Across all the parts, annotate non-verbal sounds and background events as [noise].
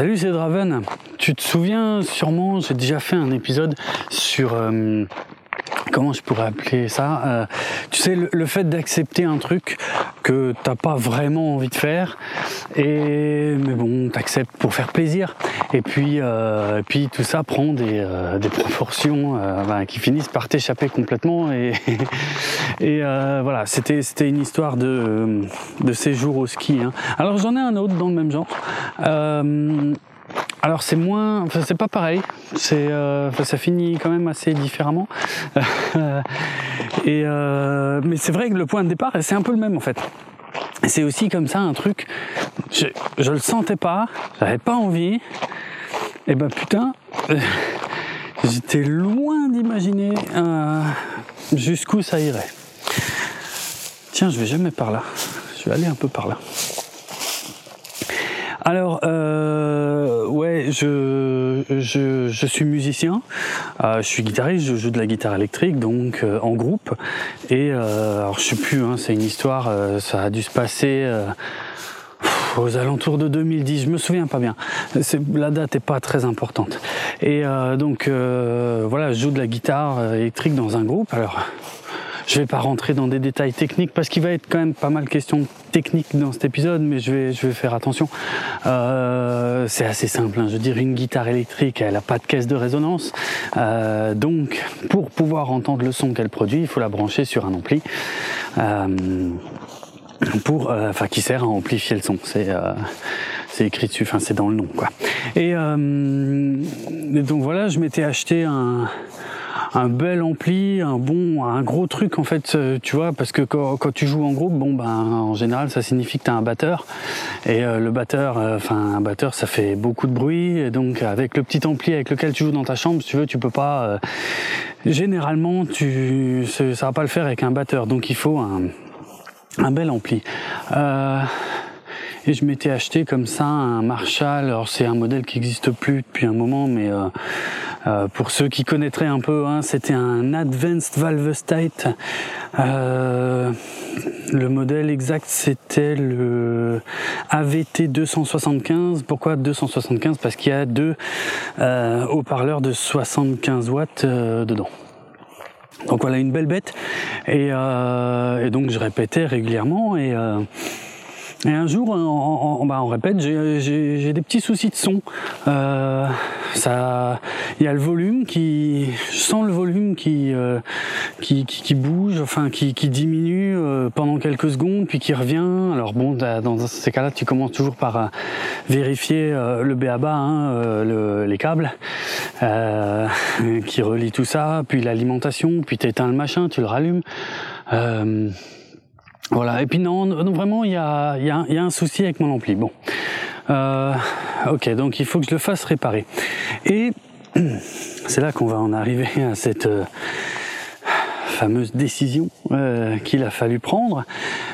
Salut, c'est Draven. Tu te souviens sûrement, j'ai déjà fait un épisode sur euh, comment je pourrais appeler ça euh, Tu sais, le, fait d'accepter un truc que t'as pas vraiment envie de faire, et mais bon, t'acceptes pour faire plaisir. Et puis, euh, puis tout ça prend des, euh, des proportions ben, qui finissent par t'échapper complètement. Et, [laughs] et voilà, c'était c'était une histoire de de séjour au ski. Hein. Alors j'en ai un autre dans le même genre. Alors c'est moins, enfin c'est pas pareil, c'est, euh, ça finit quand même assez différemment. [laughs] et euh, mais c'est vrai que le point de départ, c'est un peu le même en fait. C'est aussi comme ça un truc, je, le sentais pas, j'avais pas envie. Et ben putain, [laughs] j'étais loin d'imaginer euh, jusqu'où ça irait. Tiens, je vais jamais par là. Je vais aller un peu par là. Alors, euh, ouais, je, je, suis musicien, euh, je suis guitariste, je joue de la guitare électrique, donc euh, en groupe. Et euh, alors, je sais plus, hein, c'est une histoire, ça a dû se passer aux alentours de 2010, je me souviens pas bien. La date est pas très importante. Et donc, voilà, je joue de la guitare électrique dans un groupe. Alors, je vais pas rentrer dans des détails techniques parce qu'il va être quand même pas mal question technique dans cet épisode, mais je vais, je vais faire attention. Euh, c'est assez simple. Hein. Je veux dire, une guitare électrique, elle a pas de caisse de résonance. Euh, donc, pour pouvoir entendre le son qu'elle produit, il faut la brancher sur un ampli. Euh, pour, enfin, qui sert à amplifier le son. C'est écrit dessus, enfin c'est dans le nom quoi. Et donc voilà, je m'étais acheté un, un bel ampli, un bon, un gros truc en fait, euh, tu vois, parce que quand, tu joues en groupe, bon ben en général ça signifie que tu as un batteur et euh, le batteur, euh, enfin un batteur ça fait beaucoup de bruit et donc avec le petit ampli avec lequel tu joues dans ta chambre, si tu veux, tu peux pas. généralement, tu, ça va pas le faire avec un batteur, donc il faut un, un bel ampli. Et je m'étais acheté comme ça un Marshall. Alors c'est un modèle qui n'existe plus depuis un moment, mais euh, pour ceux qui connaîtraient un peu, hein, c'était un Advanced Valve State. Euh, le modèle exact, c'était le AVT 275. Pourquoi 275 Parce qu'il y a deux euh, haut-parleurs de 75 watts dedans. Donc voilà une belle bête et, et donc je répétais régulièrement et et un jour, on, bah, répète, j'ai des petits soucis de son. Euh, ça, il y a le volume qui, je sens le volume qui, euh, qui, qui, qui, bouge, enfin qui, qui diminue euh, pendant quelques secondes, puis qui revient. Alors bon, dans ces cas-là, tu commences toujours par euh, vérifier le BABA, hein, le, les câbles qui relient tout ça, puis l'alimentation, puis tu éteins le machin, tu le rallumes. Voilà, et puis non, non vraiment, il y a, y, a, y a, un souci avec mon ampli. Bon, euh, ok, donc il faut que je le fasse réparer. Et [clears throat] c'est là qu'on va en arriver à cette euh, fameuse décision euh, qu'il a fallu prendre,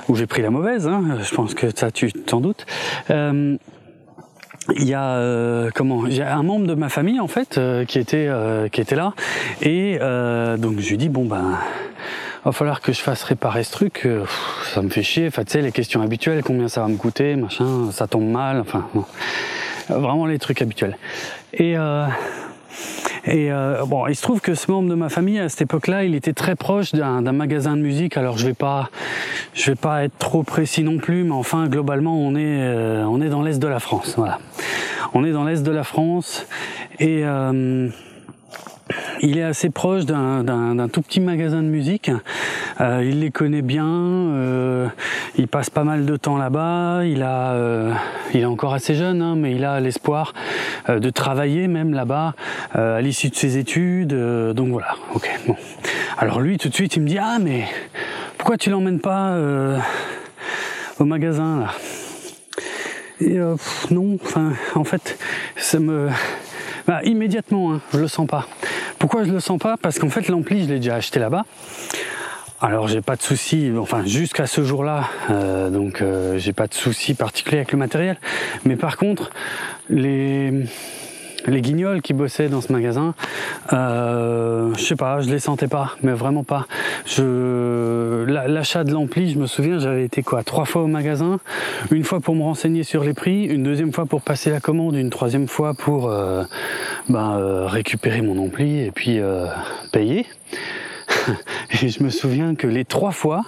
où j'ai pris la mauvaise, hein, je pense que ça tu t'en doutes. Euh, il y a euh, comment j'ai un membre de ma famille en fait qui était qui était là et donc je lui dis bon ben va falloir que je fasse réparer ce truc, euh, ça me fait chier. Enfin, tu sais, les questions habituelles, combien ça va me coûter, machin, ça tombe mal, enfin, vraiment les trucs habituels. Et euh, et euh, bon, il se trouve que ce membre de ma famille à cette époque-là, il était très proche d'un magasin de musique. Alors je vais pas, je vais pas être trop précis non plus, mais enfin globalement, on est, on est dans l'est de la France. Voilà, on est dans l'est de la France et il est assez proche d'un tout petit magasin de musique. Euh, il les connaît bien. Euh, il passe pas mal de temps là-bas. Il a, euh, il est encore assez jeune, hein, mais il a l'espoir euh, de travailler même là-bas euh, à l'issue de ses études. donc voilà. Ok. Bon. Alors lui, tout de suite, il me dit ah mais pourquoi tu l'emmènes pas au magasin là? Et non. Enfin, en fait, ça me bah, immédiatement, hein, je le sens pas. Pourquoi je le sens pas? Parce qu'en fait l'ampli je l'ai déjà acheté là-bas. Alors j'ai pas de souci, enfin jusqu'à ce jour-là, euh, donc euh, j'ai pas de souci particulier avec le matériel. Mais par contre, les les guignols qui bossaient dans ce magasin, euh, je sais pas, je les sentais pas, mais vraiment pas. Je l'achat de l'ampli, je me souviens, j'avais été quoi, trois fois au magasin, une fois pour me renseigner sur les prix, une deuxième fois pour passer la commande, une troisième fois pour euh, ben, euh, récupérer mon ampli et puis euh, payer. [laughs] Et je me souviens que les trois fois,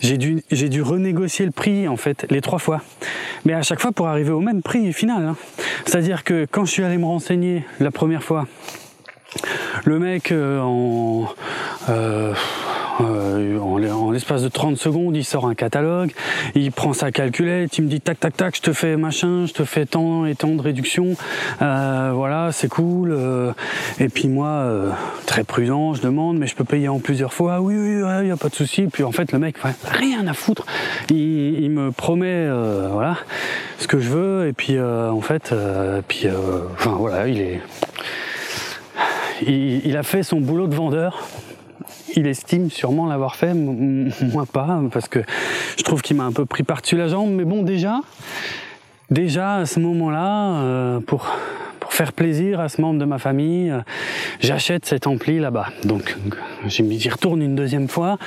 j'ai dû, j'ai dû renégocier le prix en fait, les trois fois. Mais à chaque fois pour arriver au même prix final. Hein. C'est-à-dire que quand je suis allé me renseigner la première fois, le mec euh, en, euh, euh, en, l'espace de 30 secondes, il sort un catalogue, il prend sa calculette, il me dit tac tac tac, je te fais machin, je te fais tant et tant de réduction, euh, voilà, c'est cool. Euh, et puis moi, très prudent, je demande, mais je peux payer en plusieurs fois. Ah oui, oui, il y a pas de souci. Puis en fait, le mec, rien à foutre. Il, il me promet, voilà, ce que je veux. Et puis en fait, puis enfin voilà, il est, il, il a fait son boulot de vendeur il estime sûrement l'avoir fait, moi pas, parce que je trouve qu'il m'a un peu pris par-dessus la jambe. Mais bon, déjà, déjà à ce moment-là, euh, pour faire plaisir à ce membre de ma famille, euh, j'achète cet ampli là-bas. Donc j'y retourne une deuxième fois.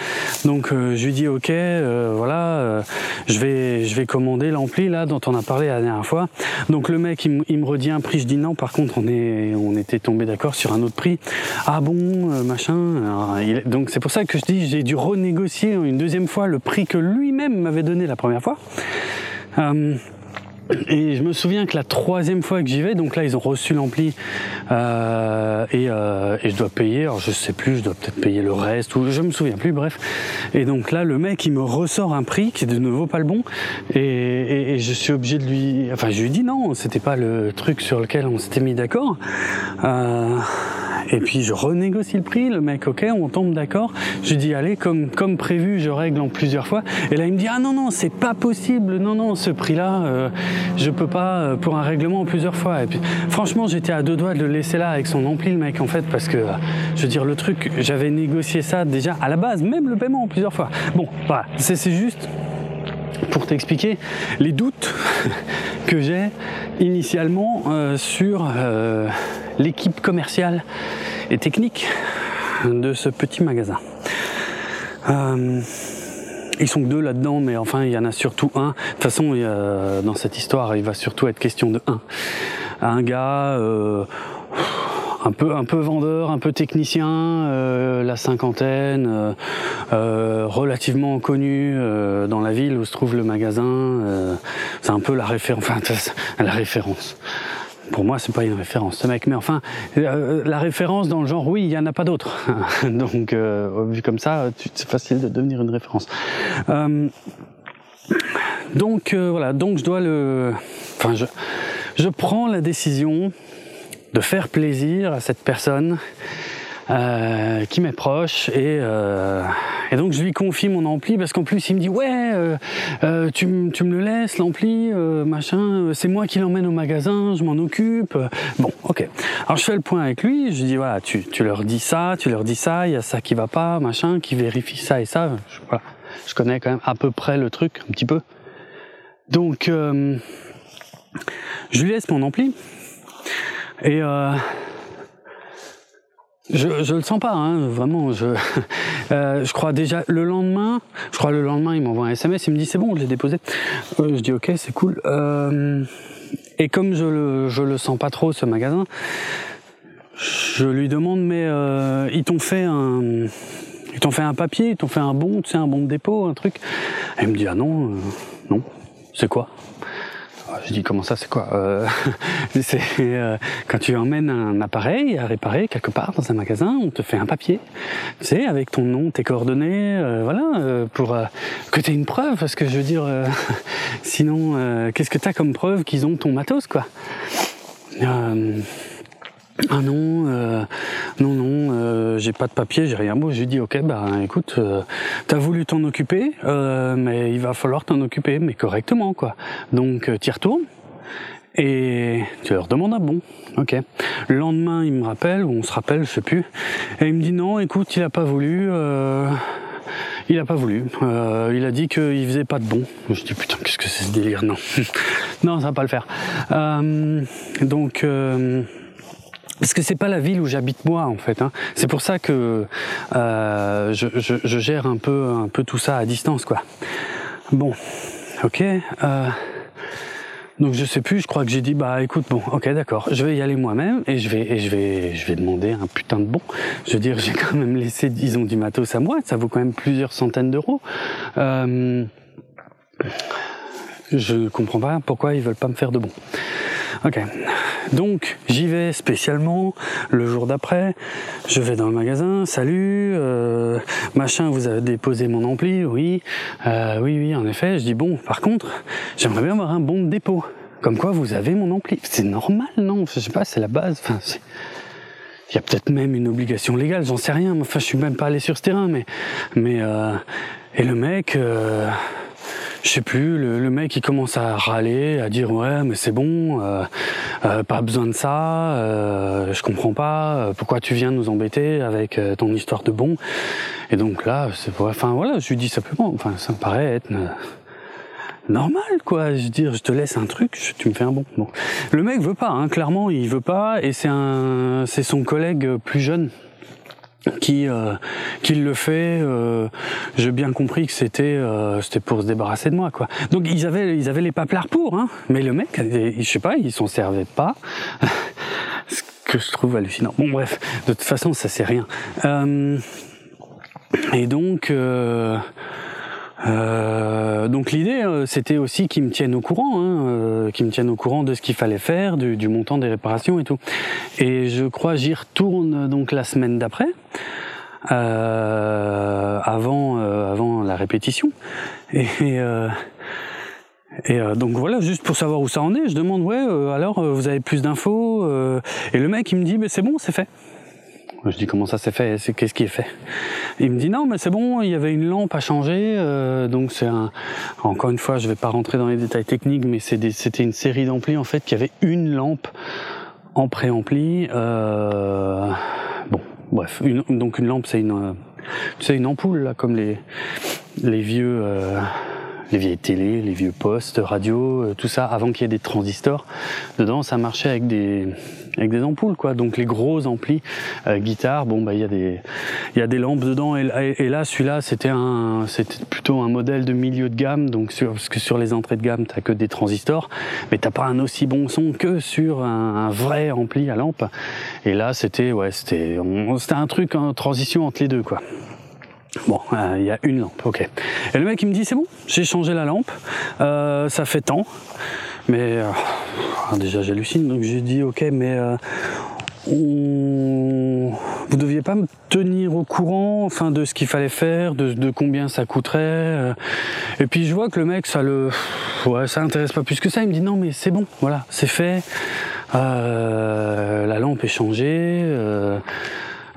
Donc euh, je lui dis ok, euh, voilà, je vais je vais commander l'ampli là dont on a parlé la dernière fois. Donc le mec il, me redit un prix, je dis non. Par contre on est on était tombé d'accord sur un autre prix. Ah bon, machin. donc c'est pour ça que je dis j'ai dû renégocier une deuxième fois le prix que lui-même m'avait donné la première fois. Et je me souviens que la troisième fois que j'y vais, donc là ils ont reçu l'ampli euh, et, euh, et, je dois payer, alors je sais plus, je dois peut-être payer le reste ou je me souviens plus, bref. Et donc là le mec il me ressort un prix qui de nouveau pas le bon et, et, et je suis obligé de lui, enfin je lui dis non, c'était pas le truc sur lequel on s'était mis d'accord. Euh, et puis je renégocie le prix, le mec ok, on tombe d'accord. Je lui dis allez comme comme prévu, je règle en plusieurs fois. Et là il me dit ah non non c'est pas possible, non non ce prix là euh, je peux pas euh, pour un règlement en plusieurs fois. Et puis franchement j'étais à deux doigts de le laisser là avec son ampli le mec en fait parce que je veux dire le truc j'avais négocié ça déjà à la base, même le paiement en plusieurs fois. Bon voilà c'est juste pour t'expliquer les doutes [laughs] que j'ai initialement euh, sur euh, l'équipe commerciale et technique de ce petit magasin. Euh, ils sont que deux là-dedans, mais enfin il y en a surtout un. De toute façon, dans cette histoire, il va surtout être question de un. Un gars un peu un peu vendeur, un peu technicien, euh, la cinquantaine, euh, euh, relativement connu dans la ville où se trouve le magasin. c'est un peu la référence, enfin [laughs] la référence. Pour moi, c'est pas une référence, ce mec. Mais enfin, la référence dans le genre, oui, il y en a pas d'autres. [laughs] Donc, vu comme ça, c'est facile de devenir une référence. donc voilà, donc je dois le, enfin je, je prends la décision de faire plaisir à cette personne euh, qui m'est proche et, euh, et, donc je lui confie mon ampli parce qu'en plus il me dit ouais euh, tu, me le laisses l'ampli machin c'est moi qui l'emmène au magasin je m'en occupe. Bon ok. Alors je fais le point avec lui je lui dis voilà tu, leur dis ça tu leur dis ça il y a ça qui va pas machin qui vérifie ça et ça. Je, voilà je connais quand même à peu près le truc un petit peu. Donc je lui laisse mon ampli et je, je le sens pas, hein, vraiment. Je, [laughs] euh, je crois déjà le lendemain, je crois le lendemain, il m'envoie un SMS, il me dit c'est bon, je l'ai déposé. Euh, je dis ok, c'est cool. Euh, et comme je le, je le sens pas trop ce magasin, je lui demande mais euh, ils t'ont fait un, ils t'ont fait un papier, ils t'ont fait un bon, tu sais, un bon de dépôt, un truc. Et il me dit ah non, euh, non, c'est quoi? Je dis comment ça, c'est quoi euh, [laughs] C'est euh, quand tu emmènes un appareil à réparer quelque part dans un magasin, on te fait un papier, tu sais, avec ton nom, tes coordonnées, euh, voilà, euh, pour que tu aies une preuve, parce que je veux dire, [laughs] sinon, qu'est-ce que tu as comme preuve qu'ils ont ton matos, quoi? Ah non, euh, non, non, euh, j'ai pas de papier, j'ai rien. Bon, j'ai dit ok, bah écoute, euh, t'as voulu t'en occuper, euh, mais il va falloir t'en occuper, mais correctement quoi. Donc t'y retournes et tu leur demandes un bon. Ok. Le lendemain, il me rappelle ou on se rappelle, je sais plus, et il me dit non, écoute, il a pas voulu. il a pas voulu. il a dit qu'il faisait pas de bon. Je dis putain, qu'est-ce que c'est ce délire Non, [laughs] non, ça va pas le faire. donc parce que c'est pas la ville où j'habite moi en fait. Hein. C'est pour ça que euh, je, je, je, gère un peu, un peu tout ça à distance quoi. Bon, ok. Euh, donc je sais plus, je crois que j'ai dit bah écoute bon, ok d'accord, je vais y aller moi-même et je vais et je vais je vais demander un putain de bon. Je veux dire j'ai quand même laissé disons du matos à moi, ça vaut quand même plusieurs centaines d'euros. Euh, je comprends pas pourquoi ils veulent pas me faire de bon. Ok. Donc j'y vais spécialement le jour d'après. Je vais dans le magasin. Salut, euh, machin. Vous avez déposé mon ampli Oui, euh, oui, oui. En effet. Je dis bon. Par contre, j'aimerais bien avoir un bon de dépôt. Comme quoi vous avez mon ampli. C'est normal, non? Je sais pas. C'est la base. Enfin, il y a peut-être même une obligation légale. J'en sais rien. Enfin, je suis même pas allé sur ce terrain, mais mais euh, et le mec. Euh, je sais plus, le, mec il commence à râler, à dire ouais mais c'est bon, euh, euh, pas besoin de ça, euh, je comprends pas, euh, pourquoi tu viens nous embêter avec euh, ton histoire de bon? Et donc là, c'est enfin voilà, je lui dis simplement, enfin ça me paraît être normal quoi. Je veux dire, je te laisse un truc, tu me fais un bon. Bon, le mec veut pas, hein, clairement il veut pas, et c'est un, c'est son collègue plus jeune qui euh, qui le fait euh, j'ai bien compris que c'était euh, c'était pour se débarrasser de moi quoi. Donc ils avaient ils avaient les paplards pour hein. Mais le mec je sais pas ils s'en servaient pas. [laughs] Ce que je trouve hallucinant. Bon bref de toute façon ça c'est rien. Euh, et donc euh, euh, donc l'idée, euh, c'était aussi qu'ils me tiennent au courant, hein, euh, qu'ils me tiennent au courant de ce qu'il fallait faire, du, du, montant des réparations et tout. Et je crois j'y retourne donc la semaine d'après, euh, avant avant la répétition. Et, et donc voilà, juste pour savoir où ça en est, je demande ouais, alors vous avez plus d'infos Et le mec il me dit, mais c'est bon, c'est fait. Je dis comment ça s'est fait? Qu'est-ce qui est fait? Il me dit non, mais c'est bon. Il y avait une lampe à changer, euh, donc c'est un. Encore une fois, je vais pas rentrer dans les détails techniques, mais c'était une série d'amplis en fait qui avait une lampe en préampli. Euh, bon, bref, une, donc une lampe, c'est une, c'est une ampoule là, comme les les vieux. Euh, les vieilles télé, les vieux postes, radio, euh, tout ça, avant qu'il y ait des transistors. Dedans, ça marchait avec des avec des ampoules, quoi. Donc les gros amplis, euh, guitare, bon bah il y a des il y a des lampes dedans. Et, là, celui-là, c'était un c'était plutôt un modèle de milieu de gamme. Donc sur parce que sur les entrées de gamme, t'as que des transistors, mais t'as pas un aussi bon son que sur un, un vrai ampli à lampe. Et là, c'était ouais, c'était c'était un truc en transition entre les deux, quoi. Bon, euh, il y a une lampe, ok. Et le mec il me dit c'est bon, j'ai changé la lampe, euh, ça fait tant. Mais euh, déjà j'hallucine, donc j'ai dit ok, mais euh, on... vous deviez pas me tenir au courant, enfin de ce qu'il fallait faire, de, combien ça coûterait. Euh. Et puis je vois que le mec ça le, ouais, ça intéresse pas plus que ça. Il me dit non mais c'est bon, voilà, c'est fait. la lampe est changée.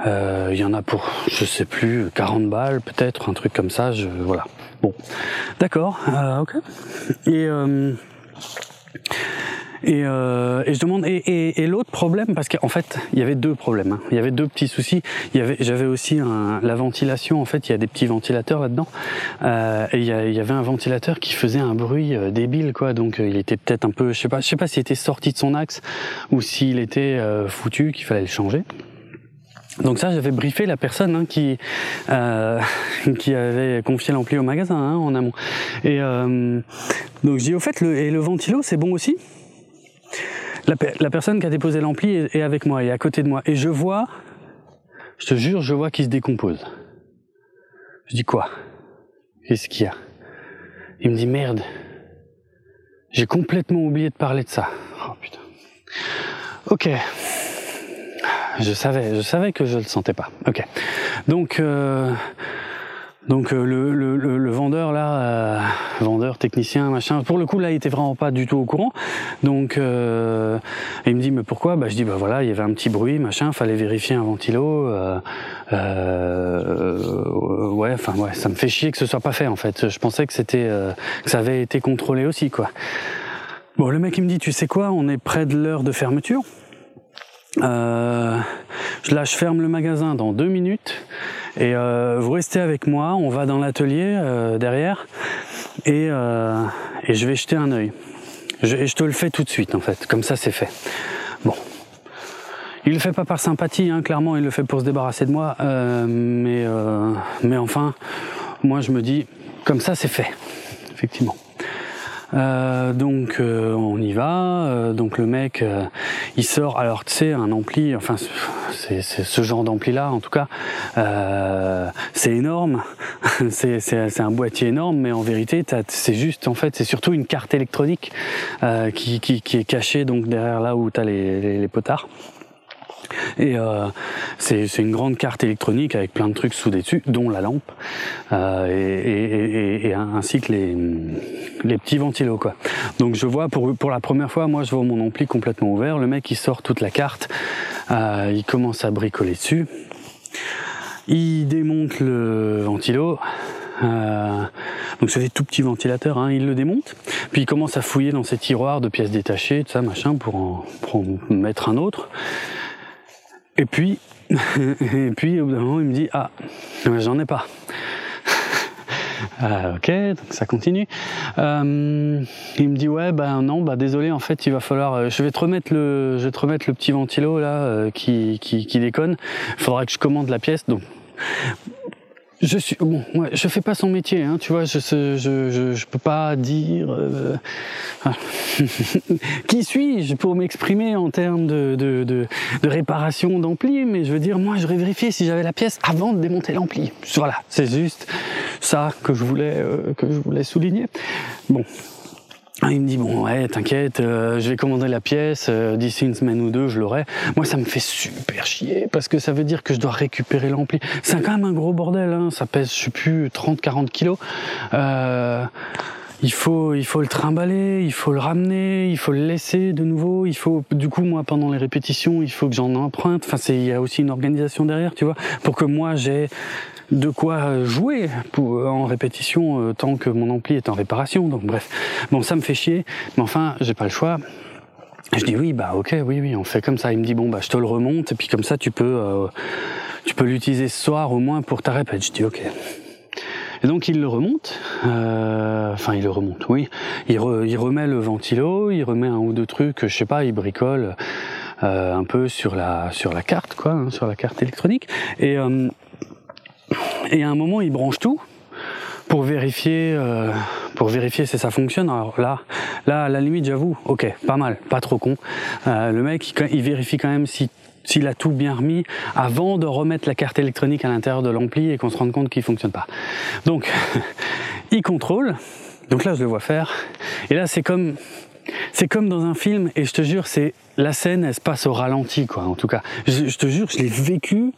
Il euh, y en a pour, je sais plus, 40 balles peut-être, un truc comme ça. Je, voilà. Bon, d'accord, euh, ok. Et euh, et, euh, et, je demande et, et, et l'autre problème parce qu'en fait il y avait deux problèmes. Hein. Il y avait deux petits soucis. Il y avait j'avais aussi un, la ventilation. En fait il y a des petits ventilateurs là-dedans. Euh, et il y, y, avait un ventilateur qui faisait un bruit euh, débile quoi. Donc euh, il était peut-être un peu je sais pas je sais pas s'il était sorti de son axe ou s'il était euh, foutu qu'il fallait le changer. Donc ça, j'avais briefé la personne hein, qui euh, [laughs] qui avait confié l'ampli au magasin hein, en amont. Et euh, donc dis au fait, le, et le ventilo, c'est bon aussi? La, la, personne qui a déposé l'ampli est, est, avec moi, et à côté de moi, et je vois, je te jure, je vois qu'il se décompose. Je dis quoi? Qu'est-ce qu'il y a? Il me dit merde. J'ai complètement oublié de parler de ça. Oh putain. Ok. Je savais, je savais que je le sentais pas. Ok. Donc, euh, donc euh, le, le, le, le, vendeur là, euh, vendeur, technicien, machin. Pour le coup là, il était vraiment pas du tout au courant. Donc, euh, il me dit mais pourquoi? Bah je dis bah voilà, il y avait un petit bruit, machin. Fallait vérifier un ventilo. Euh, ouais, enfin ouais, ça me fait chier que ce soit pas fait en fait. Je pensais que c'était, que ça avait été contrôlé aussi quoi. Bon, le mec il me dit tu sais quoi, on est près de l'heure de fermeture. Euh, là, je ferme le magasin dans deux minutes et euh, vous restez avec moi. On va dans l'atelier euh, derrière et, euh, et, je vais jeter un œil. Je, et je te le fais tout de suite en fait. Comme ça, c'est fait. Bon, il le fait pas par sympathie, hein, clairement, il le fait pour se débarrasser de moi. Euh, mais, euh, mais enfin, moi je me dis, comme ça c'est fait, effectivement. Euh, donc euh, on y va. Euh, donc le mec, il sort. Alors tu sais, un ampli, enfin c'est ce genre d'ampli là, en tout cas, c'est énorme. [laughs] c'est un boîtier énorme, mais en vérité, c'est juste, en fait, c'est surtout une carte électronique qui, est cachée donc derrière là où tu les potards. Et euh, c'est une grande carte électronique avec plein de trucs sous dessus, dont la lampe, euh, et, ainsi que les, petits ventilos. Donc je vois pour, la première fois, moi je vois mon ampli complètement ouvert, le mec il sort toute la carte, euh, il commence à bricoler dessus, il démonte le ventilo, donc c'est des tout petits ventilateurs, hein, il le démonte, puis il commence à fouiller dans ses tiroirs de pièces détachées, tout ça, machin, pour pour en mettre un autre. Et puis, [laughs] et puis au bout d'un moment, il me dit Ah, j'en ai pas. Euh, [laughs] ok, donc ça continue. Euh, il me dit ouais, bah non, bah désolé, en fait, il va falloir. Euh, je vais te remettre le, je vais te remettre le petit ventilo là euh, qui, qui, qui déconne. Il faudra que je commande la pièce. Donc je suis bon, ouais, je fais pas son métier, hein, tu vois, je je, je, je peux pas dire euh, [laughs] qui suis-je pour m'exprimer en termes de, de, de, de réparation d'ampli, mais je veux dire, moi, j'aurais vérifié si j'avais la pièce avant de démonter l'ampli. Voilà, c'est juste ça que je voulais euh, que je voulais souligner. Bon, il me dit bon ouais t'inquiète, euh, je vais commander la pièce, euh, d'ici une semaine ou deux je l'aurai. Moi ça me fait super chier parce que ça veut dire que je dois récupérer l'ampli. C'est quand même un gros bordel, hein. ça pèse je sais plus 30-40 kilos. Euh, il faut, il faut le trimballer, il faut le ramener, il faut le laisser de nouveau, il faut, du coup, moi, pendant les répétitions, il faut que j'en emprunte. Enfin, c'est, il y a aussi une organisation derrière, tu vois, pour que moi, j'ai de quoi jouer pour, en répétition euh, tant que mon ampli est en réparation. Donc, bref. Bon, ça me fait chier, mais enfin, j'ai pas le choix. Je dis oui, bah ok, oui, oui, on fait comme ça. Il me dit bon, bah je te le remonte et puis comme ça, tu peux, euh, tu peux l'utiliser ce soir au moins pour ta répète. Je dis ok. Et donc il le remonte, euh, enfin il le remonte, oui. Il, re, il, remet le ventilo, il remet un ou deux trucs, je sais pas, il bricole euh, un peu sur la sur la carte, quoi, hein, sur la carte électronique. Et euh, et à un moment il branche tout pour vérifier euh, pour vérifier si ça fonctionne. Alors là, là à la limite j'avoue, ok, pas mal, pas trop con. Euh, le mec il, vérifie quand même si s'il a tout bien remis avant de remettre la carte électronique à l'intérieur de l'ampli et qu'on se rende compte qu'il fonctionne pas. Donc, [laughs] il contrôle. Donc là, je le vois faire. Et là, c'est comme, c'est comme dans un film. Et je te jure, c'est la scène, elle se passe au ralenti, quoi. En tout cas, je te jure, je l'ai vécu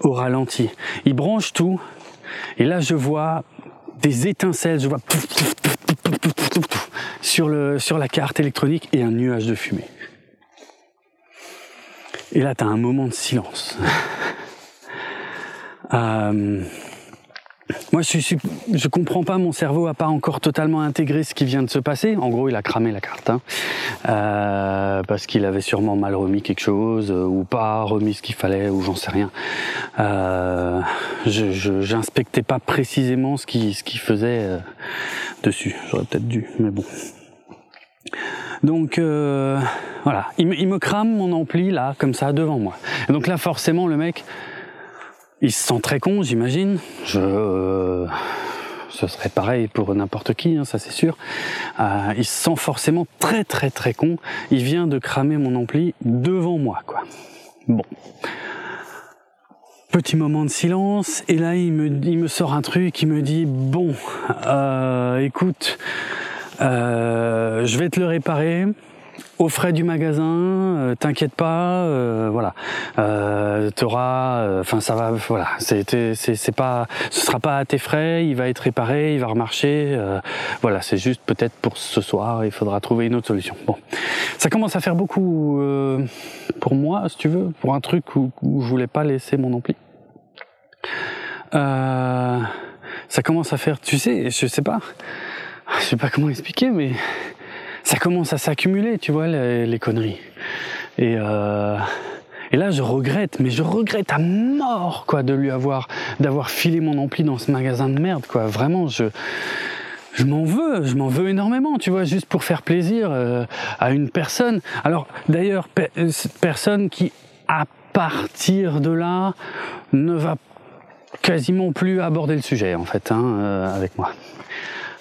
au ralenti. Il branche tout. Et là, je vois des étincelles. Je vois sur la carte électronique et un nuage de fumée. Et là, tu as un moment de silence. euh, moi, je, suis, je comprends pas, mon cerveau a pas encore totalement intégré ce qui vient de se passer. En gros, il a cramé la carte, hein, euh, parce qu'il avait sûrement mal remis quelque chose, euh, ou pas remis ce qu'il fallait, ou j'en sais rien. Euh, je j'inspectais pas précisément ce qui ce qu'il faisait euh, dessus. J'aurais peut-être dû, mais bon. Donc euh, voilà, il me, il me, crame mon ampli là, comme ça, devant moi. Donc là, forcément, le mec, il se sent très con, j'imagine. Je, euh, ce serait pareil pour n'importe qui, hein, ça c'est sûr. Euh, il se sent forcément très très très con. Il vient de cramer mon ampli devant moi, quoi. Bon. Petit moment de silence, et là il me, il me sort un truc, il me dit bon, euh, écoute, je vais te le réparer aux frais du magasin, euh, t'inquiète pas, euh, voilà, euh, t'auras, enfin ça va, voilà, c'est c'est pas, ce sera pas à tes frais, il va être réparé, il va remarcher, voilà, c'est juste peut-être pour ce soir, il faudra trouver une autre solution. Bon, ça commence à faire beaucoup pour moi, si tu veux, pour un truc où, où je voulais pas laisser mon ampli. ça commence à faire, tu sais, je sais pas. Je sais pas comment expliquer, mais ça commence à s'accumuler, tu vois, les, conneries. Et, euh, et là, je regrette, mais je regrette à mort, quoi, de lui avoir, d'avoir filé mon ampli dans ce magasin de merde, quoi. Vraiment, je, je m'en veux, je m'en veux énormément, tu vois, juste pour faire plaisir euh, à une personne. Alors, d'ailleurs, pe personne qui à partir de là, ne va quasiment plus aborder le sujet en fait hein, euh, avec moi.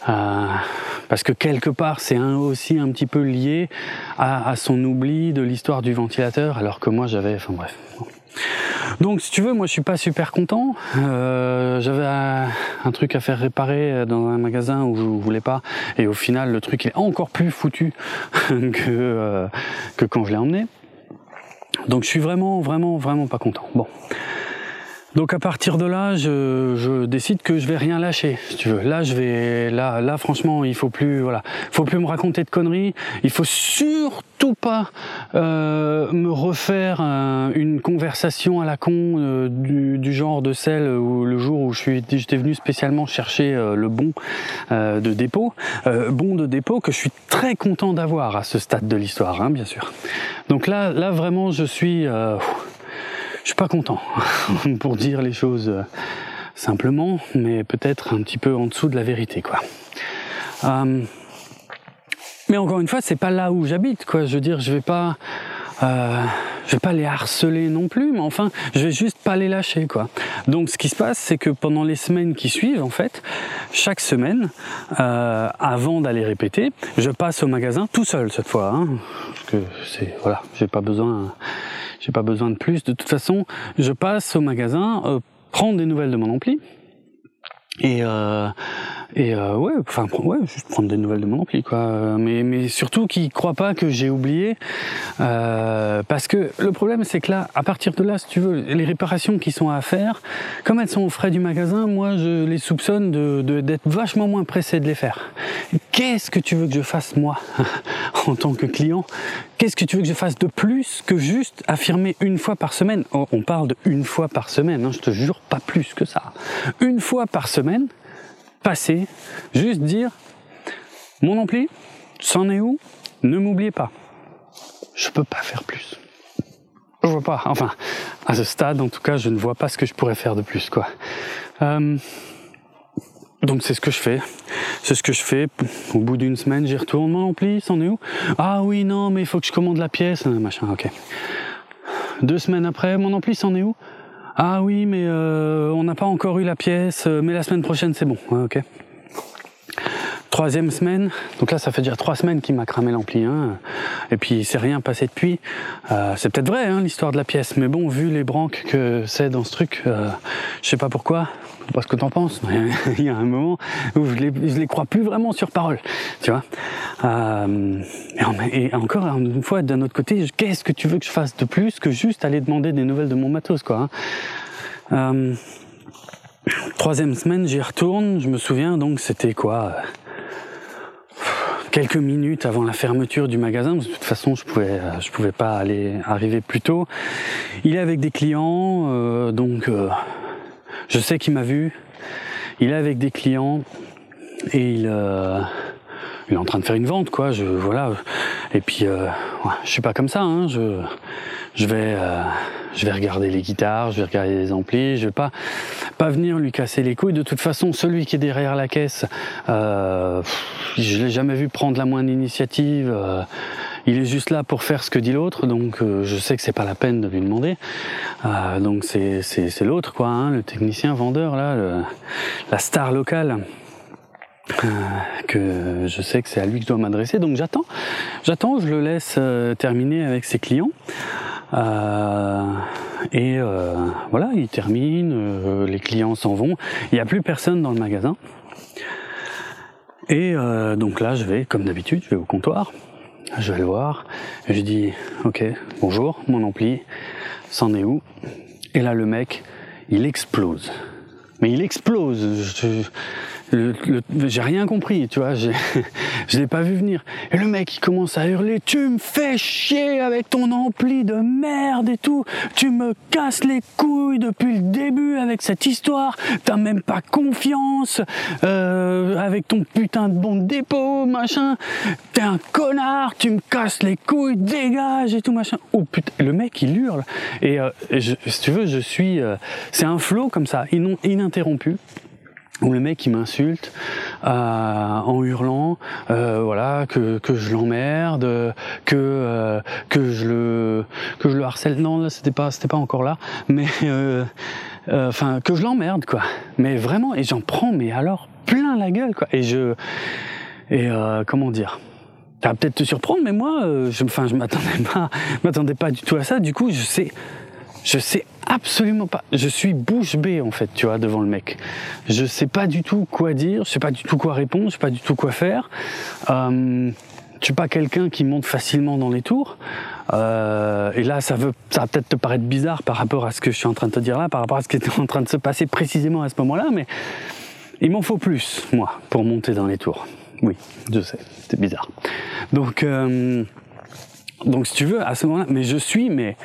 Euh, parce que quelque part c'est aussi un petit peu lié à, son oubli de l'histoire du ventilateur, alors que moi j'avais, enfin bref. Donc si tu veux, moi je suis pas super content. Euh, j'avais un, truc à faire réparer dans un magasin où je voulais pas, et au final le truc est encore plus foutu [laughs] que que quand je l'ai emmené. Donc je suis vraiment, vraiment, vraiment pas content. Bon. Donc à partir de là, je, je, décide que je vais rien lâcher, si tu veux. Là, je vais, là, là, franchement, il faut plus, voilà, faut plus me raconter de conneries. Il faut surtout pas euh, me refaire une conversation à la con euh, du, du, genre de celle où le jour où je suis, j'étais venu spécialement chercher euh, le bon euh, de dépôt, bon de dépôt que je suis très content d'avoir à ce stade de l'histoire, hein, bien sûr. Donc là, là vraiment, je suis je suis pas content [laughs] pour dire les choses euh, simplement, mais peut-être un petit peu en dessous de la vérité, quoi. Euh, mais encore une fois, c'est pas là où j'habite, quoi. Je veux dire, je vais pas, euh, je vais pas les harceler non plus, mais enfin, je vais juste pas les lâcher, quoi. Donc, ce qui se passe, c'est que pendant les semaines qui suivent, en fait, chaque semaine, avant d'aller répéter, je passe au magasin tout seul cette fois, hein, parce que c'est voilà, j'ai pas besoin j'ai pas besoin de plus. De toute façon, je passe au magasin, euh, prendre des nouvelles de mon ampli. Et, euh, et euh, ouais, enfin ouais, juste prendre des nouvelles de mon ampli quoi. Mais mais surtout qu'ils croient pas que j'ai oublié, euh, parce que le problème c'est que là, à partir de là, si tu veux, les réparations qui sont à faire, comme elles sont aux frais du magasin, moi je les soupçonne de d'être vachement moins pressé de les faire. Qu'est-ce que tu veux que je fasse moi [laughs] en tant que client? Qu'est-ce que tu veux que je fasse de plus que juste affirmer une fois par semaine? Oh, On parle de une fois par semaine, hein, je te jure, pas plus que ça. Une fois par semaine, passer, juste dire mon ampli, c'en est où? Ne m'oubliez pas. Je peux pas faire plus. Je vois pas. Enfin, à ce stade, en tout cas, je ne vois pas ce que je pourrais faire de plus, quoi. Euh, donc c'est ce que je fais. C'est ce que je fais. Au bout d'une semaine, j'y retourne. Mon ampli, c'en est où? Ah oui, non, mais il faut que je commande la pièce. Machin, ok. Deux semaines après, mon ampli, c'en est où? Ah oui, mais euh, on n'a pas encore eu la pièce, euh, mais la semaine prochaine, c'est bon. ok. Troisième semaine, donc là ça fait déjà trois semaines qu'il m'a cramé l'ampli, hein, et puis il s'est rien passé depuis. Euh, c'est peut-être vrai hein, l'histoire de la pièce, mais bon, vu les branques que c'est dans ce truc, euh, je sais pas pourquoi, pas ce que t'en penses, mais [laughs] il y a un moment où je les, je les crois plus vraiment sur parole, tu vois. Euh, et, encore une fois, d'un autre côté, qu'est-ce que tu veux que je fasse de plus que juste aller demander des nouvelles de mon matos, quoi. Hein. Euh, troisième semaine, j'y retourne, je me souviens, donc c'était quoi quelques minutes avant la fermeture du magasin. De toute façon, je pouvais, je pouvais pas aller arriver plus tôt. Il est avec des clients, euh, donc euh, je sais qu'il m'a vu. Il est avec des clients et il, euh, il est en train de faire une vente, quoi. Je voilà. Et puis, euh, je suis pas comme ça. Hein. Je, je vais, euh, je vais regarder les guitares, je vais regarder les amplis. Je vais pas, pas venir lui casser les couilles. De toute façon, celui qui est derrière la caisse, euh, je l'ai jamais vu prendre la moindre initiative. Il est juste là pour faire ce que dit l'autre, donc euh, je sais que c'est pas la peine de lui demander. Euh, donc c'est l'autre quoi, hein, le technicien vendeur là, la star locale. Euh, que je sais que c'est à lui que je dois m'adresser, donc j'attends, j'attends, je le laisse terminer avec ses clients. Et voilà, il termine, les clients s'en vont, il n'y a plus personne dans le magasin. Et donc là, je vais, comme d'habitude, je vais au comptoir, je vais le voir, je dis, ok, bonjour, mon ampli, c'en est où? Et là, le mec, il explose. Mais il explose. J'ai rien compris, tu vois, [laughs] je l'ai pas vu venir. Et le mec, il commence à hurler, tu me fais chier avec ton ampli de merde et tout, tu me casses les couilles depuis le début avec cette histoire, t'as même pas confiance euh, avec ton putain de bon dépôt, machin, t'es un connard, tu me casses les couilles, dégage et tout, machin. Oh putain, le mec, il hurle. Et, euh, si tu veux, je suis, euh, c'est un flot comme ça, ininterrompu. Où le mec il m'insulte euh, en hurlant euh, voilà que, que je l'emmerde que euh, que je le que je le harcèle. Non là c'était pas c'était pas encore là mais euh, euh, enfin que je l'emmerde quoi. Mais vraiment et j'en prends mais alors plein la gueule quoi. Et je et comment dire? Ça va peut-être te surprendre mais moi je enfin je m'attendais pas m'attendais pas du tout à ça. Du coup je sais je sais absolument pas. Je suis bouche bée en fait, tu vois, devant le mec. Je sais pas du tout quoi dire, je sais pas du tout quoi répondre, je sais pas du tout quoi faire. Euh, je suis pas quelqu'un qui monte facilement dans les tours. Euh, et là, ça, veut, ça va peut-être te paraître bizarre par rapport à ce que je suis en train de te dire là, par rapport à ce qui était en train de se passer précisément à ce moment-là, mais il m'en faut plus, moi, pour monter dans les tours. Oui, je sais, c'est bizarre. Donc, euh, donc si tu veux, à ce moment-là, mais je suis, mais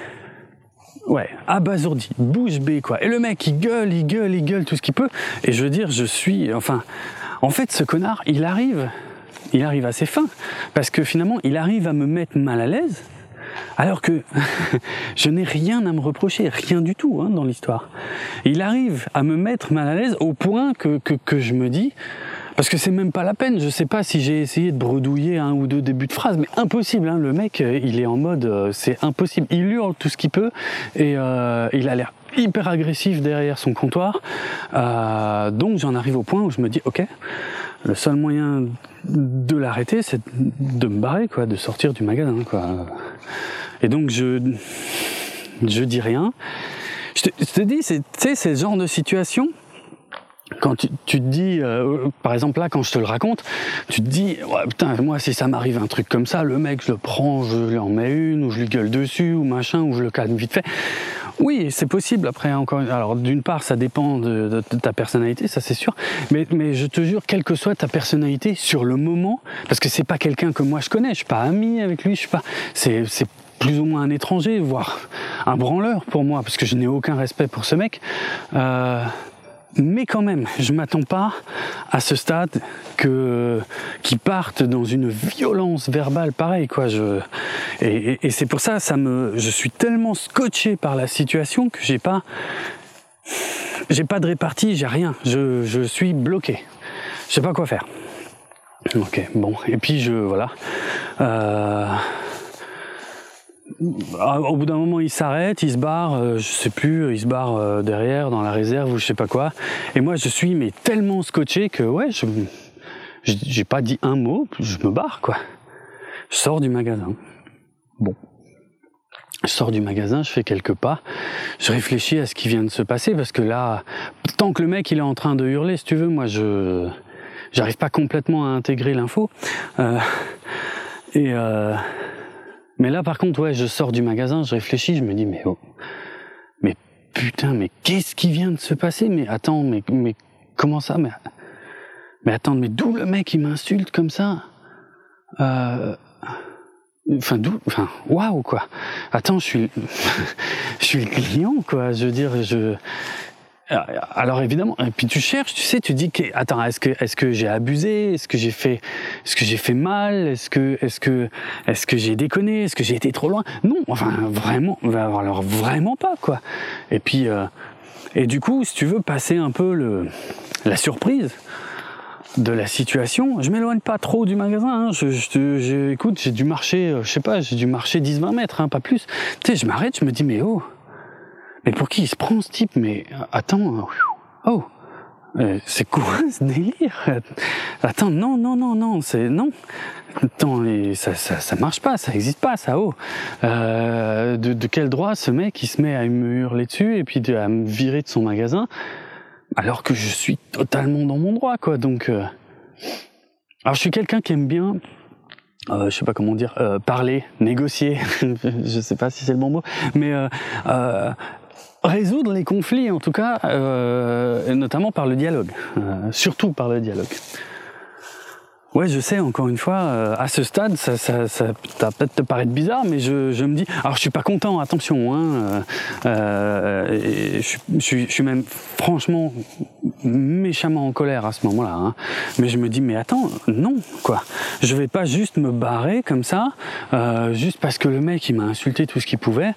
Ouais, abasourdi, bouche bée quoi. Et le mec il gueule, il gueule, il gueule tout ce qu'il peut. Et je veux dire, je suis, enfin, en fait ce connard, il arrive, il arrive à ses fins. Parce que finalement, il arrive à me mettre mal à l'aise. Alors que [laughs] je n'ai rien à me reprocher, rien du tout hein, dans l'histoire. Il arrive à me mettre mal à l'aise au point que, que, que je me dis, parce que c'est même pas la peine. Je sais pas si j'ai essayé de bredouiller un ou deux débuts de phrase, mais impossible. Hein. Le mec, euh, il est en mode, euh, c'est impossible. Il hurle tout ce qu'il peut et euh, il a l'air hyper agressif derrière son comptoir. Donc j'en arrive au point où je me dis, ok, le seul moyen de l'arrêter, c'est de me barrer, quoi, de sortir du magasin, quoi. Et donc je, je dis rien. Je te, je te dis, c'est, le genre de situation quand tu, te dis, euh, par exemple là, quand je te le raconte, tu te dis, ouais, putain, moi si ça m'arrive un truc comme ça, le mec, je le prends, je lui en mets une, ou je lui gueule dessus, ou machin, ou je le calme vite fait. Oui, c'est possible. Après, encore, alors d'une part, ça dépend de, ta personnalité, ça c'est sûr. Mais, mais je te jure, quelle que soit ta personnalité sur le moment, parce que c'est pas quelqu'un que moi je connais, je suis pas ami avec lui, je suis pas, c'est, c'est plus ou moins un étranger, voire un branleur pour moi, parce que je n'ai aucun respect pour ce mec. Euh, mais quand même, je m'attends pas à ce stade que qui partent dans une violence verbale pareille quoi. Je et, et, et c'est pour ça, ça me, je suis tellement scotché par la situation que j'ai pas, j'ai pas de répartie, j'ai rien. Je, je suis bloqué. Je sais pas quoi faire. Ok, bon. Et puis je voilà. Euh, au bout d'un moment, il s'arrête, il se barre, euh, je sais plus, il se barre euh, derrière dans la réserve ou je sais pas quoi. Et moi, je suis mais tellement scotché que ouais, je j'ai pas dit un mot, je me barre quoi. Je sors du magasin. Bon. Je sors du magasin, je fais quelques pas, je réfléchis à ce qui vient de se passer parce que là, tant que le mec il est en train de hurler, si tu veux, moi je j'arrive pas complètement à intégrer l'info. Euh, et euh, mais là, par contre, ouais, je sors du magasin, je réfléchis, je me dis, mais oh, mais putain, mais qu'est-ce qui vient de se passer? Mais attends, mais, mais comment ça? Mais, mais attends, mais d'où le mec il m'insulte comme ça? Euh, Enfin, d'où Enfin, waouh, quoi. Attends, je suis, [laughs] je suis le client, quoi. Je veux dire, je, alors évidemment, et puis tu cherches, tu sais, tu dis que attends, est-ce que est-ce que j'ai abusé, est-ce que j'ai fait est-ce que j'ai fait mal, est-ce que est-ce que est-ce que j'ai déconné, est-ce que j'ai été trop loin? Non, enfin vraiment, alors vraiment pas quoi. Et puis euh, et du coup, si tu veux passer un peu le la surprise de la situation, je m'éloigne pas trop du magasin. Hein. Je, je, je, écoute, j'ai dû marcher, je sais pas, j'ai dû marcher 10-20 mètres, hein, pas plus. Tu sais, je m'arrête, je me dis mais oh mais pour qui il se prend ce type Mais attends, oh, euh, c'est quoi [laughs] ce délire Attends, non, non, non, non, c'est non. Attends, ça, ça, ça marche pas, ça existe pas, ça. Oh, euh, de, quel droit ce mec il se met à me hurler dessus et puis à me virer de son magasin alors que je suis totalement dans mon droit, quoi. Donc, euh... alors je suis quelqu'un qui aime bien euh, je sais pas comment dire, euh, parler, négocier, [laughs] je sais pas si c'est le bon mot, mais euh, euh résoudre les conflits en tout cas, euh, notamment par le dialogue, euh, surtout par le dialogue. Ouais, je sais, encore une fois, euh, à ce stade, ça, ça, ça, ça peut-être te paraître bizarre, mais je, je, me dis, alors je suis pas content, attention, hein, euh, euh je, je, je, suis même franchement méchamment en colère à ce moment-là, hein, mais je me dis, mais attends, non, quoi, je vais pas juste me barrer comme ça, euh, juste parce que le mec il m'a insulté tout ce qu'il pouvait,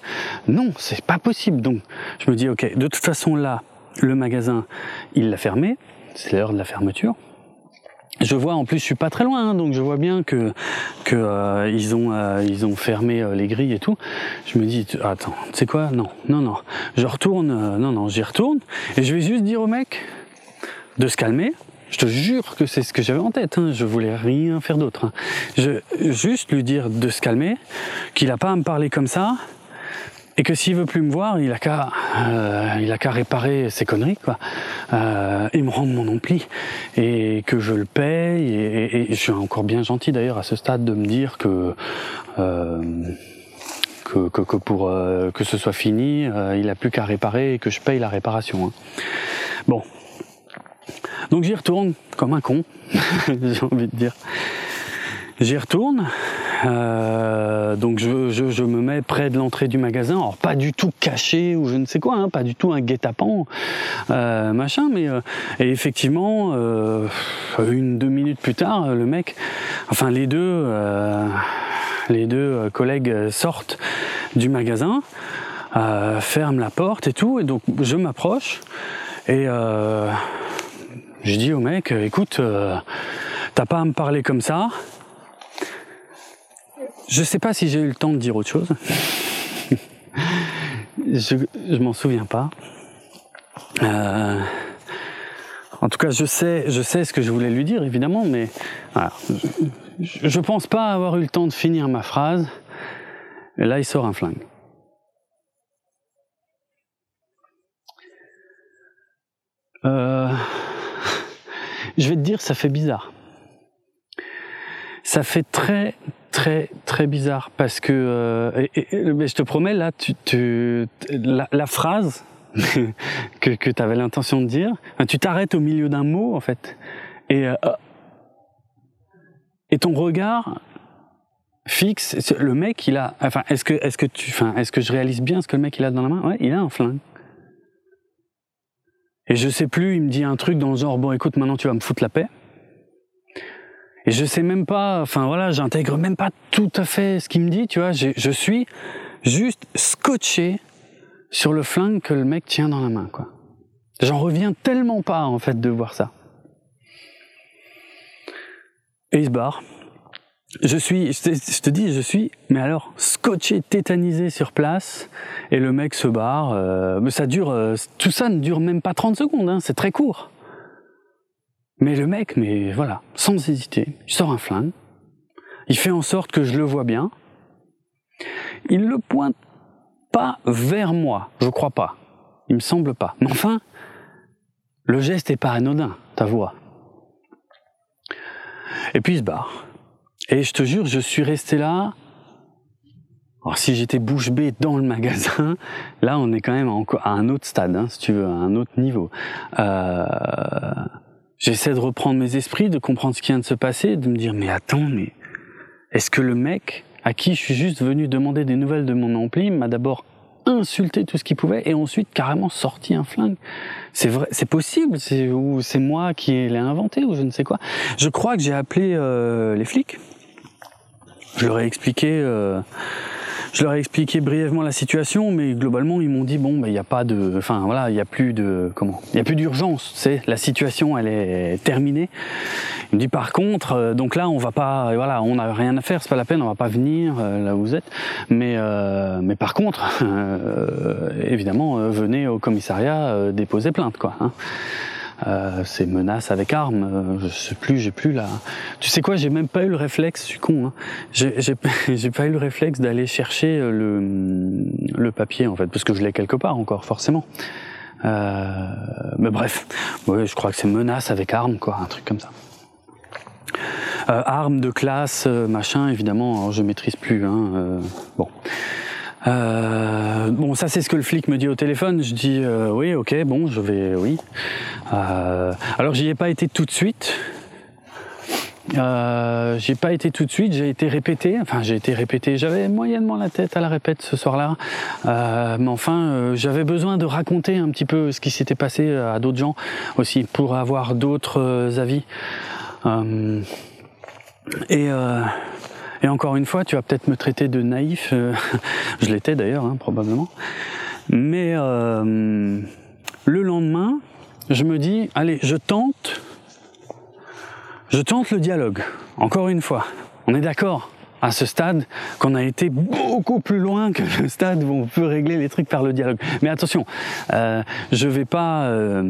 non, c'est pas possible, donc je me dis, ok, de toute façon là, le magasin, il l'a fermé, c'est l'heure de la fermeture. Je vois en plus je suis pas très loin hein, donc je vois bien que que euh, ils ont euh, ils ont fermé euh, les grilles et tout. Je me dis attends, tu sais quoi? Non, non non. Je retourne non non, j'y retourne et je vais juste dire au mec de se calmer. Je te jure que c'est ce que j'avais en tête, hein. je voulais rien faire d'autre. Hein. Je juste lui dire de se calmer, qu'il a pas à me parler comme ça, et que s'il veut plus me voir, il a qu'à euh, il a qu'à réparer ses conneries quoi, euh, et me rendre mon ampli et que je le paye et, je suis encore bien gentil d'ailleurs à ce stade de me dire que euh, que, que, que, pour euh, que ce soit fini, euh, il a plus qu'à réparer et que je paye la réparation. Hein. Bon, donc j'y retourne comme un con, [laughs] j'ai envie de dire. J'y retourne, euh, donc je, me mets près de l'entrée du magasin, alors pas du tout caché ou je ne sais quoi, hein, pas du tout un guet-apens, euh, machin, mais euh, et effectivement, euh, une deux minutes plus tard, le mec, enfin les deux, les deux collègues sortent du magasin, ferment la porte et tout, et donc je m'approche et je dis au mec, écoute, t'as pas à me parler comme ça. Je sais pas si j'ai eu le temps de dire autre chose. [laughs] je m'en souviens pas. Euh, en tout cas, je sais, je sais ce que je voulais lui dire, évidemment, mais je, je pense pas avoir eu le temps de finir ma phrase. Et là, il sort un flingue. Euh, [laughs] je vais te dire, ça fait bizarre. Ça fait très, très très bizarre parce que euh, je te promets là tu, la, phrase [laughs] que, tu avais l'intention de dire tu t'arrêtes au milieu d'un mot en fait et euh, et ton regard fixe le mec il a enfin est-ce que est-ce que tu enfin est-ce que je réalise bien ce que le mec il a dans la main? Ouais il a un flingue. Et je sais plus il me dit un truc dans le genre bon écoute maintenant tu vas me foutre la paix et je sais même pas, enfin voilà, j'intègre même pas tout à fait ce qu'il me dit, tu vois. Je suis juste scotché sur le flingue que le mec tient dans la main, quoi. J'en reviens tellement pas, en fait, de voir ça. Et il se barre. Je suis, je te, dis, je suis, mais alors, scotché, tétanisé sur place, et le mec se barre. Euh, mais ça dure, euh, tout ça ne dure même pas 30 secondes, hein, c'est très court. Mais le mec, mais voilà, sans hésiter, il sort un flingue, il fait en sorte que je le vois bien, il le pointe pas vers moi, je crois pas, il me semble pas. Mais enfin, le geste est pas anodin, ta voix. Et puis il se barre. Et je te jure, je suis resté là. Alors si j'étais bouche bée dans le magasin, là on est quand même à un autre stade, hein, si tu veux, à un autre niveau. Euh J'essaie de reprendre mes esprits, de comprendre ce qui vient de se passer, de me dire mais attends, mais est-ce que le mec à qui je suis juste venu demander des nouvelles de mon ampli m'a d'abord insulté tout ce qu'il pouvait et ensuite carrément sorti un flingue? C'est vrai, c'est possible, c'est ou c'est moi qui l'ai inventé ou je ne sais quoi. Je crois que j'ai appelé euh, les flics. Je leur ai expliqué. Euh, je leur ai expliqué brièvement la situation, mais globalement ils m'ont dit bon, ben il n'y a pas de, enfin voilà, il n'y a plus de comment, il y a plus d'urgence. C'est la situation, elle est terminée. Il me dit par contre, euh, donc là on va pas, voilà, on n'a rien à faire, c'est pas la peine, on va pas venir euh, là où vous êtes. Mais euh, mais par contre, [laughs] évidemment, venez au commissariat déposer plainte quoi. Hein euh, ces menaces avec armes. Euh, je sais plus, j'ai plus la. Tu sais quoi, j'ai même pas eu le réflexe, je suis con. Hein. J'ai [laughs] pas eu le réflexe d'aller chercher le, le papier en fait, parce que je l'ai quelque part encore, forcément. Euh, mais bref, ouais, je crois que c'est menace avec armes, quoi, un truc comme ça. Euh, armes de classe, euh, machin, évidemment, alors je maîtrise plus. Hein, euh, bon. Euh, bon, ça c'est ce que le flic me dit au téléphone. Je dis euh, oui, ok, bon, je vais, oui. Euh, alors j'y ai pas été tout de suite. Euh, j'ai pas été tout de suite, j'ai été répété, enfin j'ai été répété, j'avais moyennement la tête à la répète ce soir-là, mais enfin j'avais besoin de raconter un petit peu ce qui s'était passé à d'autres gens aussi pour avoir d'autres avis. et et encore une fois, tu vas peut-être me traiter de naïf. Euh, [laughs] je l'étais d'ailleurs, hein, probablement. Mais euh, le lendemain, je me dis, allez, je tente, je tente le dialogue. Encore une fois, on est d'accord à ce stade qu'on a été beaucoup plus loin que le stade où on peut régler les trucs par le dialogue. Mais attention, euh, je vais pas, euh,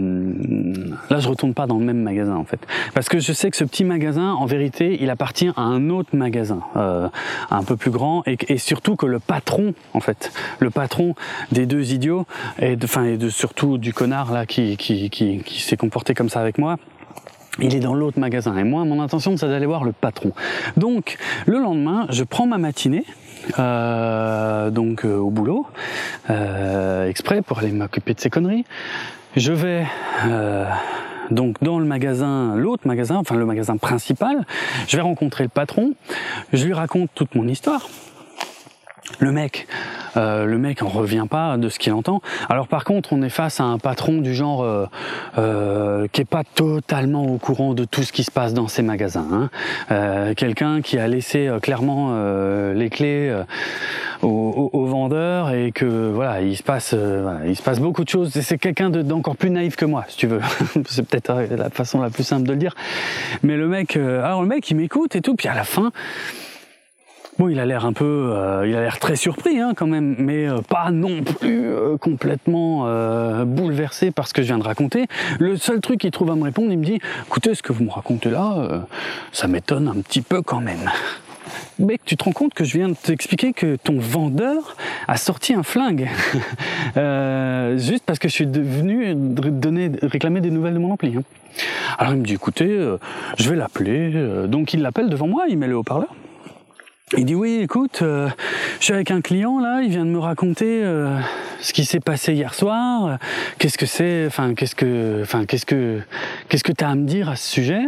là je retourne pas dans le même magasin en fait, parce que je sais que ce petit magasin, en vérité, il appartient à un autre magasin, euh, un peu plus grand, et, surtout que le patron, en fait, le patron des deux idiots, et de, enfin et de surtout du connard là qui qui, qui, qui s'est comporté comme ça avec moi il est dans l'autre magasin. Et moi, mon intention, c'est d'aller voir le patron. Donc, le lendemain, je prends ma matinée, euh, donc euh, au boulot, euh, exprès pour aller m'occuper de ces conneries. Je vais donc dans le magasin, l'autre magasin, enfin le magasin principal. Je vais rencontrer le patron. Je lui raconte toute mon histoire. Le mec, euh, le mec en revient pas de ce qu'il entend. Alors par contre, on est face à un patron du genre euh, euh, qui est pas totalement au courant de tout ce qui se passe dans ces magasins. Hein. Quelqu'un qui a laissé clairement les clés aux, aux, vendeurs et que voilà, il se passe, voilà, il se passe beaucoup de choses. C'est quelqu'un d'encore plus naïf que moi, si tu veux. [laughs] C'est peut-être la façon la plus simple de le dire. Mais le mec, alors le mec, il m'écoute et tout, puis à la fin. Bon, il a l'air un peu, euh, il a l'air très surpris hein, quand même, mais euh, pas non plus euh, complètement euh, bouleversé par ce que je viens de raconter. Le seul truc qu'il trouve à me répondre, il me dit "Écoutez, ce que vous me racontez là, ça m'étonne un petit peu quand même." Mec, tu te rends compte que je viens de t'expliquer que ton vendeur a sorti un flingue [laughs] juste parce que je suis devenu donner, réclamer des nouvelles de mon ampli. Hein. Alors il me dit "Écoutez, je vais l'appeler." Donc il l'appelle devant moi, il met le haut-parleur. Il dit oui, écoute, euh, je suis avec un client là, il vient de me raconter euh, ce qui s'est passé hier soir. Qu'est-ce que c'est Enfin, qu'est-ce que, enfin, qu'est-ce que, qu'est-ce que t'as à me dire à ce sujet?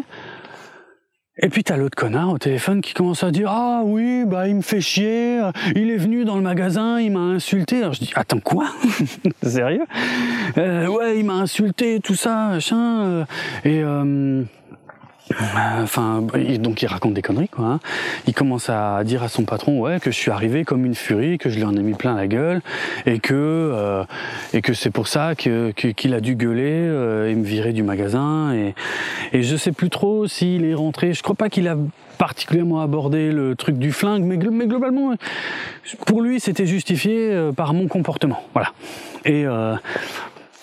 Et puis t'as l'autre connard au téléphone qui commence à dire ah oui, bah il me fait chier. Il est venu dans le magasin, il m'a insulté. Alors je dis attends quoi? [laughs] Sérieux? Euh, Ouais, il m'a insulté, tout ça, machin. et euh, Enfin, donc il raconte des conneries, quoi. Hein. Il commence à dire à son patron, ouais, que je suis arrivé comme une furie, que je lui en ai mis plein la gueule, et que euh, et que c'est pour ça que qu'il a dû gueuler euh, et me virer du magasin. Et et je sais plus trop s'il est rentré. Je crois pas qu'il a particulièrement abordé le truc du flingue, mais, mais globalement, pour lui, c'était justifié euh, par mon comportement. Voilà. Et euh,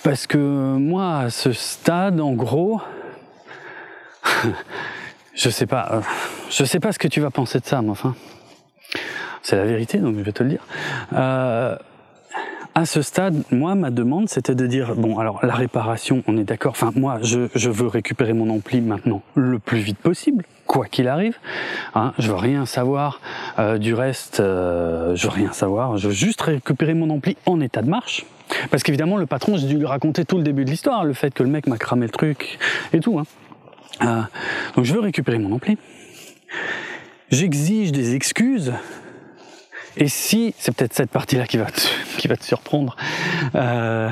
parce que moi, à ce stade, en gros [laughs] je sais pas, euh, je sais pas ce que tu vas penser de ça, mais enfin, c'est la vérité, donc je vais te le dire. Euh, à ce stade, moi, ma demande, c'était de dire, bon, alors la réparation, on est d'accord. Enfin, moi, je, veux récupérer mon ampli maintenant le plus vite possible, quoi qu'il arrive. Hein, je veux rien savoir euh, du reste. Je veux rien savoir. Je veux juste récupérer mon ampli en état de marche. Parce qu'évidemment, le patron, j'ai dû lui raconter tout le début de l'histoire, le fait que le mec m'a cramé le truc et tout. Hein. Euh, donc je veux récupérer mon ampli. J'exige des excuses. Et si, c'est peut-être cette partie-là qui va te, qui va te surprendre, euh,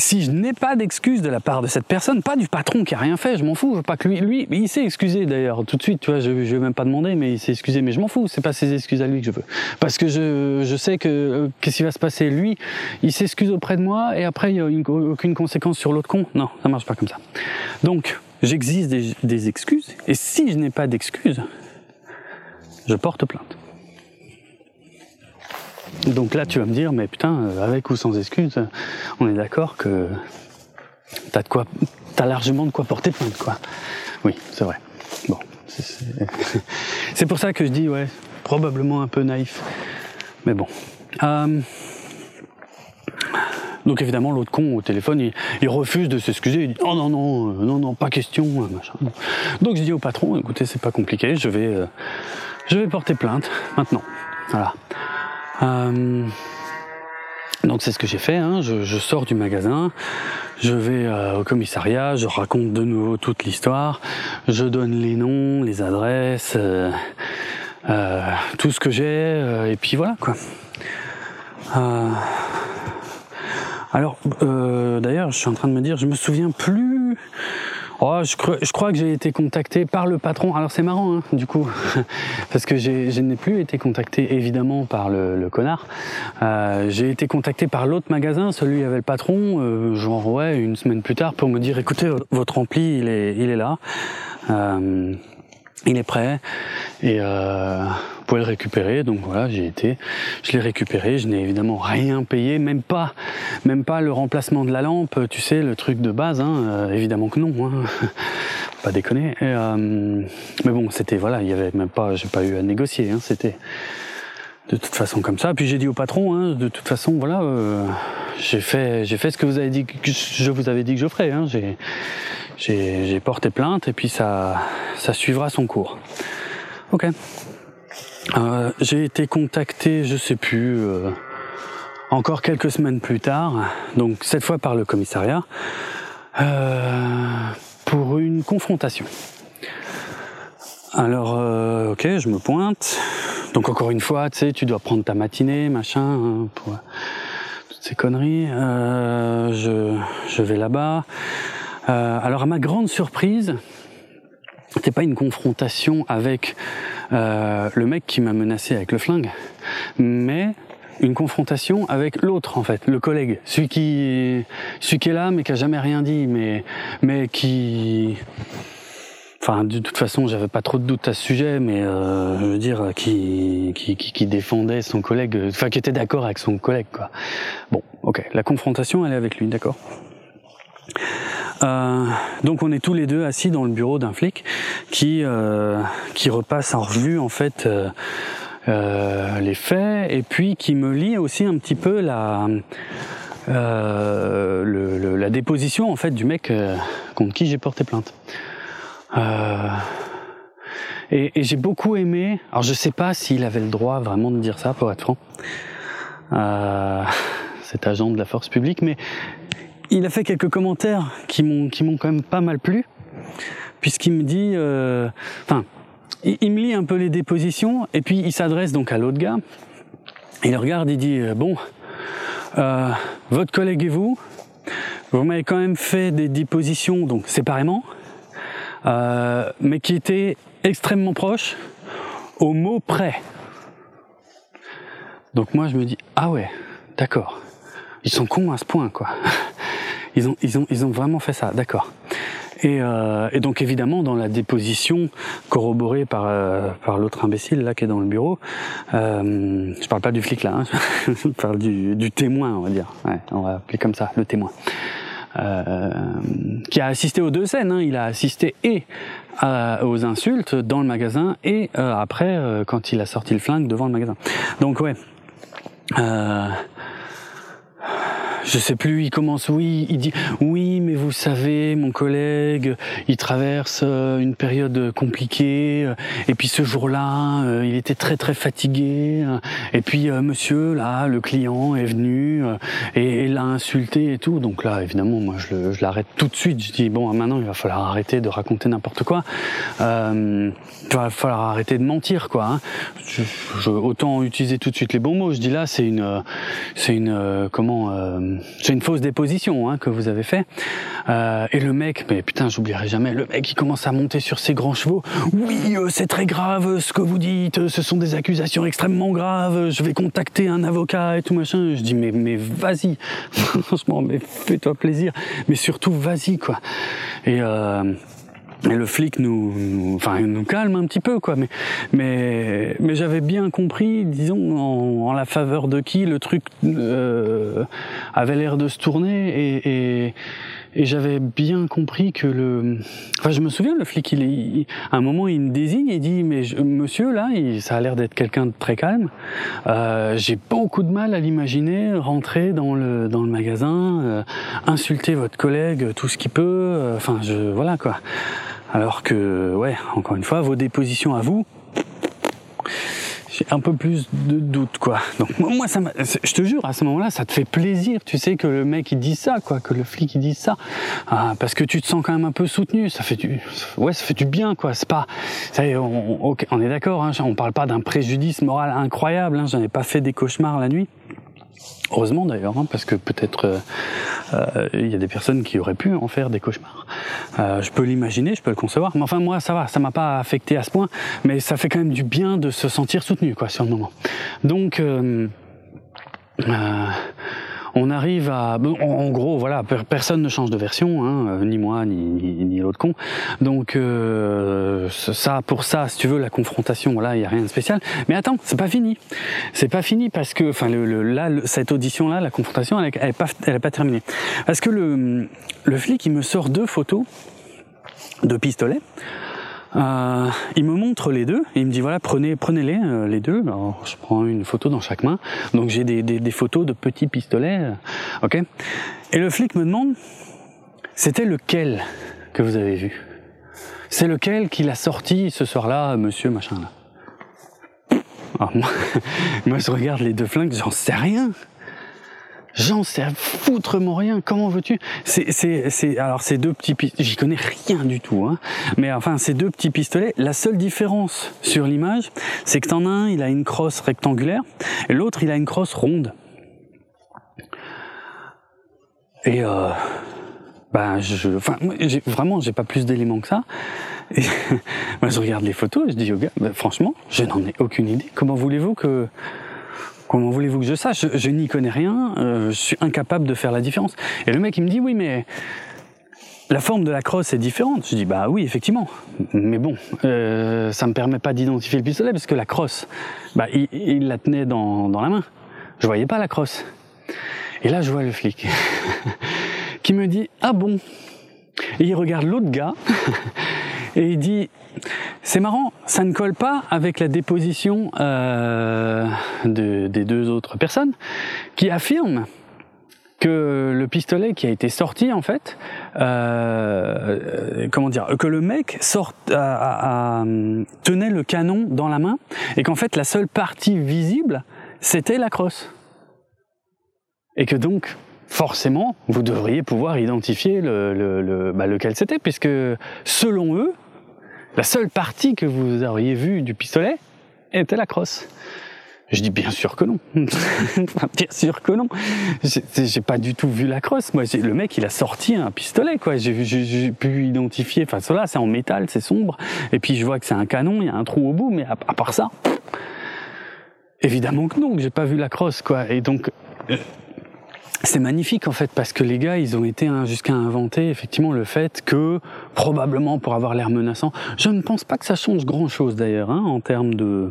si je n'ai pas d'excuses de la part de cette personne, pas du patron qui a rien fait, je m'en fous, je veux pas que lui, lui, il s'est excusé d'ailleurs tout de suite, tu vois, je, je vais même pas demander, mais il s'est excusé, mais je m'en fous, c'est pas ses excuses à lui que je veux, parce que je, je sais que euh, qu'est-ce qui va se passer, lui, il s'excuse auprès de moi et après il y a une, aucune conséquence sur l'autre con, non, ça marche pas comme ça. Donc j'exige des, des excuses, et si je n'ai pas d'excuses, je porte plainte. Donc là, tu vas me dire, mais putain, avec ou sans excuse, on est d'accord que t'as de quoi, t'as largement de quoi porter plainte, quoi. Oui, c'est vrai. Bon, c'est [laughs] pour ça que je dis, ouais, probablement un peu naïf, mais bon. Euh... Donc évidemment, l'autre con au téléphone, il, refuse de s'excuser. Il dit oh non non euh, non non pas question machin. Donc je dis au patron, écoutez, c'est pas compliqué, vais euh, je vais porter plainte maintenant. Voilà. Euh, donc c'est ce que j'ai fait. Hein. Je, je, sors du magasin, je vais euh, au commissariat, je raconte de nouveau toute l'histoire, je donne les noms, les adresses, euh, euh tout ce que j'ai, et puis voilà quoi. alors d'ailleurs, je suis en train de me dire, je me souviens plus Oh, je, crois, que j'ai été contacté par le patron. Alors c'est marrant, hein, du coup, [laughs] parce que je n'ai plus été contacté évidemment par le, connard. Euh, j'ai été contacté par l'autre magasin, celui avait le patron, euh, genre ouais, une semaine plus tard, pour me dire écoutez, votre est, il est là. Euh, il est prêt et euh, vous pouvez le récupérer. Donc voilà, j'ai été, je l'ai récupéré. Je n'ai évidemment rien payé, même pas, même pas le remplacement de la lampe. Tu sais, le truc de base. Hein, euh, évidemment que non. Hein. [laughs] pas déconner. Euh, mais bon, c'était voilà, il y avait même pas, j'ai pas eu à négocier. Hein, c'était de toute façon comme ça. Puis j'ai dit au patron, hein, de toute façon, voilà, euh, j'ai fait, j'ai fait ce que vous avez dit, que je vous avais dit que je ferais. Hein, j'ai porté plainte et puis ça, ça suivra son cours. Ok. Euh, j'ai été contacté, je sais plus, euh, encore quelques semaines plus tard, donc cette fois par le commissariat, pour une confrontation. Alors, ok, je me pointe. Donc encore une fois, tu sais, tu dois prendre ta matinée, machin, hein, pour toutes ces conneries. je, je vais là-bas. Euh, alors à ma grande surprise, c'était pas une confrontation avec euh, le mec qui m'a menacé avec le flingue, mais une confrontation avec l'autre en fait, le collègue, celui qui, celui qui est là mais qui a jamais rien dit, mais mais qui, enfin de toute façon j'avais pas trop de doutes à ce sujet, mais euh, je veux dire qui, qui, qui défendait son collègue, enfin qui était d'accord avec son collègue quoi. Bon, ok, la confrontation elle est avec lui, d'accord. Euh, donc on est tous les deux assis dans le bureau d'un flic qui euh, qui repasse en revue en fait euh, euh les faits et puis qui me lit aussi un petit peu la euh, la déposition en fait du mec contre qui j'ai porté plainte. Et, et j'ai beaucoup aimé. Alors je sais pas s'il avait le droit vraiment de dire ça pour être franc. cet agent de la force publique, mais il a fait quelques commentaires qui m'ont qui m'ont quand même pas mal plu, puisqu'il me dit, euh, enfin, il, me lit un peu les dépositions et puis il s'adresse donc à l'autre gars. Il regarde, il dit euh, bon, euh, votre collègue et vous, vous m'avez quand même fait des dépositions donc séparément, mais qui étaient extrêmement proches, au mot près. Donc moi je me dis ah ouais, d'accord. Ils sont cons à ce point quoi. [laughs] Ils ont, ils ont, ils ont vraiment fait ça, d'accord. Et, euh, et, donc évidemment dans la déposition corroborée par euh, par l'autre imbécile là qui est dans le bureau, euh, je parle pas du flic là, hein, [laughs] je parle du, du, témoin on va dire, ouais, on va appeler comme ça le témoin, euh, qui a assisté aux deux scènes. Hein, il a assisté et aux insultes dans le magasin et euh, après quand il a sorti le flingue devant le magasin. Donc ouais. Euh, je sais plus, il commence, oui, il dit, oui, mais vous savez, mon collègue, il traverse euh, une période compliquée, euh, et puis ce jour-là, euh, il était très très fatigué, et puis monsieur, là, le client est venu et, l'a insulté et tout, donc là, évidemment, moi, je, l'arrête tout de suite. Je dis, bon, maintenant, il va falloir arrêter de raconter n'importe quoi. il va falloir arrêter de mentir, quoi. Hein. Je, autant utiliser tout de suite les bons mots. Je dis là, c'est une, c'est une, comment c'est une fausse déposition hein, que vous avez fait. Euh, et le mec, mais putain, j'oublierai jamais, le mec il commence à monter sur ses grands chevaux. Oui, euh, c'est très grave ce que vous dites, ce sont des accusations extrêmement graves, je vais contacter un avocat et tout machin. Je dis mais, mais vas-y, [laughs] franchement, mais fais-toi plaisir, mais surtout vas-y quoi. Et euh, et le flic nous, enfin, nous calme un petit peu, quoi. Mais, mais, mais j'avais bien compris, disons, en, la faveur de qui le truc euh, avait l'air de se tourner, et, et, et j'avais bien compris que le. Enfin, je me souviens, le flic, il, est, à un moment, il me désigne, il dit, mais monsieur, là, il, ça a l'air d'être quelqu'un de très calme. Euh, J'ai beaucoup de mal à l'imaginer rentrer dans le dans le magasin, euh, insulter votre collègue, tout ce qu'il peut. Euh, enfin, je, voilà quoi. Alors que, ouais, encore une fois, vos dépositions à vous, j'ai un peu plus de doute, quoi. Donc moi, ça je te jure, à ce moment-là, ça te fait plaisir. Tu sais que le mec il dit ça, quoi, que le flic il dit ça, ah, parce que tu te sens quand même un peu soutenu. Ça fait du, ouais, ça fait du bien, quoi. C'est pas, ça on, est d'accord. Hein, on parle pas d'un préjudice moral incroyable. Hein, J'en ai pas fait des cauchemars la nuit. Heureusement d'ailleurs, hein, parce que peut-être euh, euh, il y a des personnes qui auraient pu en faire des cauchemars. Euh, je peux l'imaginer, je peux le concevoir, mais enfin moi ça va, ça m'a pas affecté à ce point, mais ça fait quand même du bien de se sentir soutenu quoi sur le moment. Donc on arrive à, en, gros, voilà, personne ne change de version, hein, euh, ni moi, ni, l'autre con. Donc euh, ça, pour ça, si tu veux, la confrontation, voilà, il y a rien de spécial. Mais attends, c'est pas fini. C'est pas fini parce que, enfin, là, cette audition-là, la confrontation, elle, elle, est pas, elle est pas terminée. Parce que le, le flic, il me sort deux photos de pistolets. Euh, il me montre les deux il me dit voilà prenez prenez-les euh, les deux. Alors je prends une photo dans chaque main. Donc j'ai des, photos de petits pistolets. Euh, ok. Et le flic me demande c'était lequel que vous avez vu? C'est lequel qu'il a sorti ce soir-là, monsieur machin là. Alors, moi, [laughs] moi je regarde les deux flingues, j'en sais rien. J'en sais foutrement rien. Comment veux-tu? C'est, alors ces deux petits, j'y connais rien du tout, hein. Mais enfin, ces deux petits pistolets. La seule différence sur l'image, c'est que t'en as un, il a une crosse rectangulaire, et l'autre, il a une crosse ronde. Et euh, ben, je, enfin, vraiment, j'ai pas plus d'éléments que ça. Et [laughs] moi, je regarde les photos, et je dis au gars, ben, franchement, je n'en ai aucune idée. Comment voulez-vous que Comment voulez-vous que je sache? Je, n'y connais rien, euh, je suis incapable de faire la différence. Et le mec, il me dit, oui, mais la forme de la crosse est différente. Je dis, bah oui, effectivement. Mais bon, euh, ça me permet pas d'identifier le pistolet parce que la crosse, bah, il, la tenait dans, dans la main. Je voyais pas la crosse. Et là, je vois le flic [laughs] qui me dit, ah bon? Et il regarde l'autre gars [laughs] et il dit, c'est marrant, ça ne colle pas avec la déposition euh, de, des deux autres personnes qui affirment que le pistolet qui a été sorti en fait, euh, comment dire, que le mec tenait le canon dans la main et qu'en fait la seule partie visible c'était la crosse. Et que donc forcément vous devriez pouvoir identifier bah, lequel c'était puisque selon eux la seule partie que vous auriez vue du pistolet était la crosse. Je dis bien sûr que non. [laughs] bien sûr que non. J'ai pas du tout vu la crosse. Moi, le mec, il a sorti un pistolet, quoi. J'ai pu identifier. Enfin, cela, c'est en métal, c'est sombre. Et puis, je vois que c'est un canon, il y a un trou au bout, mais à, à part ça, évidemment que non, que j'ai pas vu la crosse, quoi. Et donc, c'est magnifique en fait parce que les gars ils ont été hein, jusqu'à inventer effectivement le fait que probablement pour avoir l'air menaçant je ne pense pas que ça change grand chose d'ailleurs hein, en termes de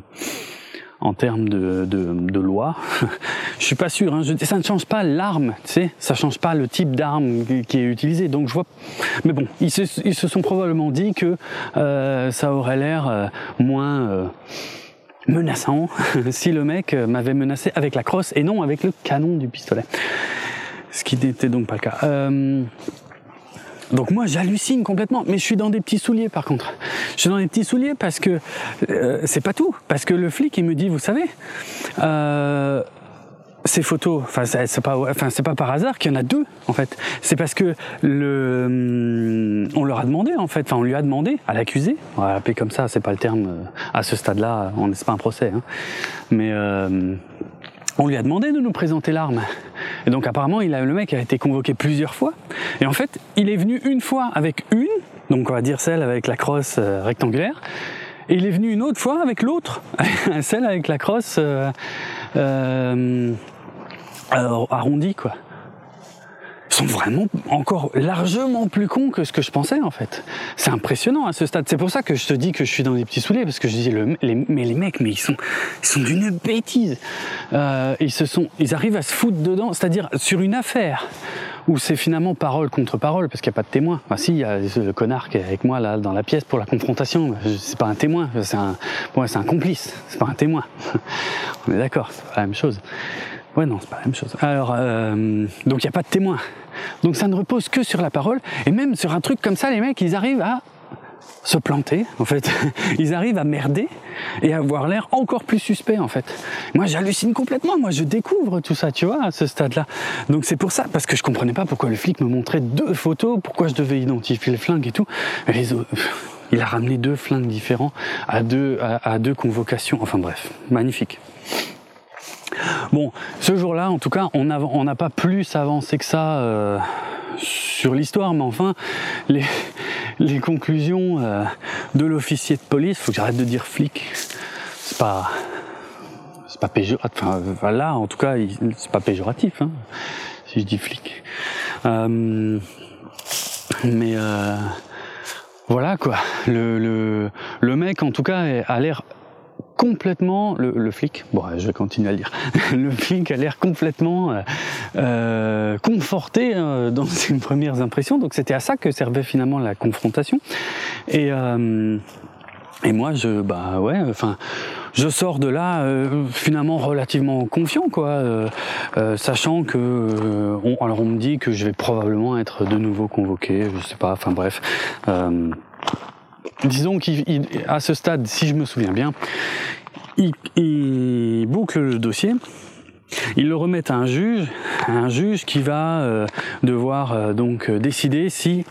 en termes de, de, de loi. [laughs] Je suis pas sûr hein, ça ne change pas l'arme tu sais ça change pas le type d'arme qui est utilisé. Donc je vois mais bon ils se, ils se sont probablement dit que euh, ça aurait l'air euh, moins euh, menaçant [laughs] si le mec m'avait menacé avec la crosse et non avec le canon du pistolet. Ce qui n'était donc pas le cas. Euh... Donc moi j'hallucine complètement, mais je suis dans des petits souliers par contre. Je suis dans des petits souliers parce que euh, c'est pas tout, parce que le flic il me dit, vous savez, euh, ces photos, enfin c'est pas, enfin c'est pas par hasard qu'il y en a deux en fait. C'est parce que le, on leur a demandé en fait, enfin on lui a demandé à l'accusé, on va l'appeler comme ça, c'est pas le terme euh, à ce stade-là, on c'est pas un procès, hein, mais euh, on lui a demandé de nous présenter l'arme. Et donc apparemment, il a, le mec a été convoqué plusieurs fois. Et en fait, il est venu une fois avec une, donc on va dire celle avec la crosse euh, rectangulaire, et il est venu une autre fois avec l'autre, [laughs] celle avec la crosse euh, euh, arrondie, quoi. Sont vraiment encore largement plus cons que ce que je pensais en fait. C'est impressionnant à ce stade. C'est pour ça que je te dis que je suis dans des petits souliers parce que je dis le, les, mais les mecs, mais ils sont, ils sont d'une bêtise. Euh, ils se sont, ils arrivent à se foutre dedans, c'est-à-dire sur une affaire où c'est finalement parole contre parole parce qu'il n'y a pas de témoin. Enfin, si, il y a le connard qui est avec moi là dans la pièce pour la confrontation. C'est pas un témoin, c'est un, ouais, c'est un complice. C'est pas un témoin. [laughs] On est d'accord, c'est pas la même chose. Ouais, non, c'est pas la même chose. Alors, euh, donc il n'y a pas de témoin. Donc ça ne repose que sur la parole. Et même sur un truc comme ça, les mecs, ils arrivent à se planter, en fait. [laughs] Ils arrivent à merder et à avoir l'air encore plus suspect, en fait. Moi, j'hallucine complètement. Moi, je découvre tout ça, tu vois, à ce stade-là. Donc c'est pour ça, parce que je comprenais pas pourquoi le flic me montrait deux photos, pourquoi je devais identifier le flingue et tout. Il a ramené deux flingues différents à deux, à deux convocations. Enfin bref, magnifique. Bon, ce jour-là, en tout cas, on n'a pas plus avancé que ça euh, sur l'histoire, mais enfin, [laughs] les, conclusions euh, de l'officier de police, faut que j'arrête de dire flic, c'est pas c'est pas péjoratif. Enfin, là, en tout cas, c'est pas péjoratif, hein, si je dis flic. Euh, mais euh, voilà quoi. Le, le mec, en tout cas, a l'air complètement le, le, flic. Bon, je vais continuer à lire. [laughs] le flic a l'air complètement euh, euh conforté euh, dans [laughs] ses premières impressions. Donc c'était à ça que servait finalement la confrontation. Et euh, moi, je bah ouais, enfin je sors de là euh, finalement relativement confiant, quoi, euh, euh, sachant que, alors on me dit que je vais probablement être de nouveau convoqué, je sais pas, enfin bref. Disons qu'à ce stade, si je me souviens bien, il, il boucle le dossier. Il le remet à un juge, un juge qui va devoir donc décider si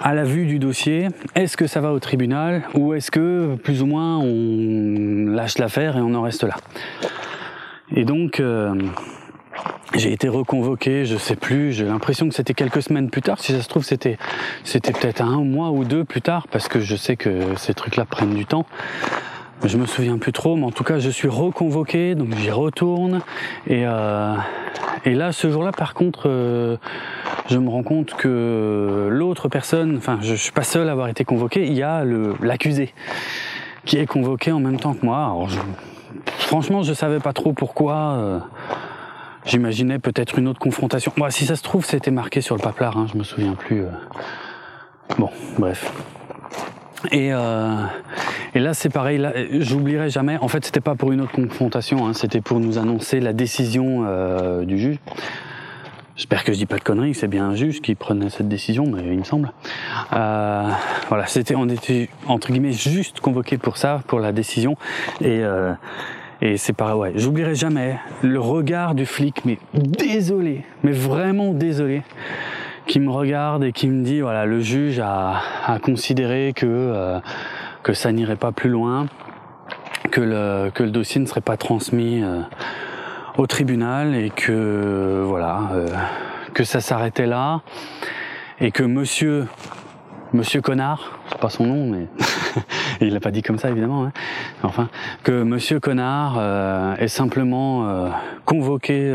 à la vue du dossier, est-ce que ça va au tribunal ou est-ce que plus ou moins on lâche l'affaire et on en reste là Et donc euh, j'ai été reconvoqué, je sais plus, j'ai l'impression que c'était quelques semaines plus tard, si ça se trouve c'était c'était peut-être un mois ou deux plus tard parce que je sais que ces trucs-là prennent du temps. Je me souviens plus trop, mais en tout cas, je suis reconvoqué, donc j'y retourne. Et, euh, et là, ce jour-là, par contre, euh, je me rends compte que l'autre personne, enfin, je, suis pas seul à avoir été convoqué. Il y a l'accusé qui est convoqué en même temps que moi. Alors, je, franchement, je savais pas trop pourquoi. Euh, J'imaginais peut-être une autre confrontation. Moi, si ça se trouve, c'était marqué sur le paplard. Hein, je me souviens plus. Euh. Bon, bref. Et, euh, et là, c'est pareil. Là, j'oublierai jamais. En fait, c'était pas pour une autre confrontation. Hein, c'était pour nous annoncer la décision euh, du juge. J'espère que je dis pas de conneries, c'est bien un juge qui prenait cette décision, mais il me semble. Euh, voilà, c'était, on était entre guillemets juste convoqué pour ça, pour la décision, et euh, et c'est pas ouais, j'oublierai jamais le regard du flic, mais désolé, mais vraiment désolé, qui me regarde et qui me dit voilà, le juge a, considéré que euh, que ça n'irait pas plus loin, que le que le dossier ne serait pas transmis. Euh, au tribunal et que voilà euh, que ça s'arrêtait là et que monsieur monsieur connard c'est pas son nom mais [laughs] il l'a pas dit comme ça évidemment hein. enfin que monsieur connard euh, est simplement euh, convoqué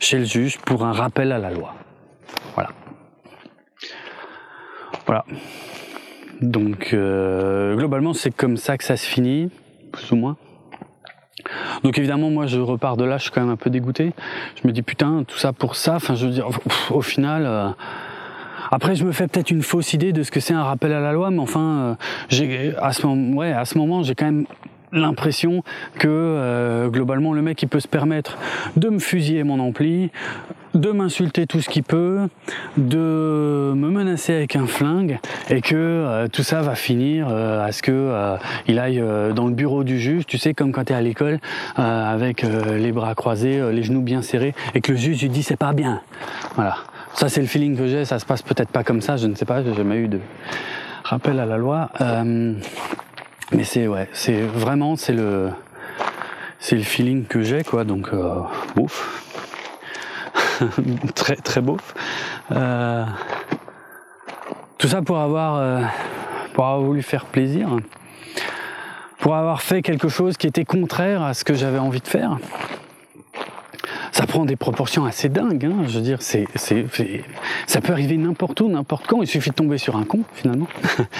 chez le juge pour un rappel à la loi voilà voilà donc globalement c'est comme ça que ça se finit plus ou moins donc évidemment, moi, je repars de là, je suis quand même un peu dégoûté. Je me dis putain, tout ça pour ça. Enfin, je veux dire, au final. Après, je me fais peut-être une fausse idée de ce que c'est un rappel à la loi, mais enfin, euh, à ce moment, ouais, à ce moment, j'ai quand même l'impression que euh, globalement le mec il peut se permettre de me fusiller mon ampli, de m'insulter tout ce qu'il peut, de me menacer avec un flingue et que euh, tout ça va finir euh, à ce que il aille dans le bureau du juge, tu sais comme quand tu es à l'école avec les bras croisés, les genoux bien serrés et que le juge lui dit c'est pas bien. Voilà. Ça c'est le feeling que j'ai, ça se passe peut-être pas comme ça, je ne sais pas, j'ai jamais eu de rappel à la loi. Mais c'est ouais, c'est vraiment c'est le c'est le feeling que j'ai quoi, donc euh, [laughs] très très beauf. Euh, tout ça pour avoir euh, pour avoir voulu faire plaisir, pour avoir fait quelque chose qui était contraire à ce que j'avais envie de faire ça prend des proportions assez dingues. Hein. Je veux dire, c'est, c'est, ça peut arriver n'importe où, n'importe quand. Il suffit de tomber sur un con, finalement.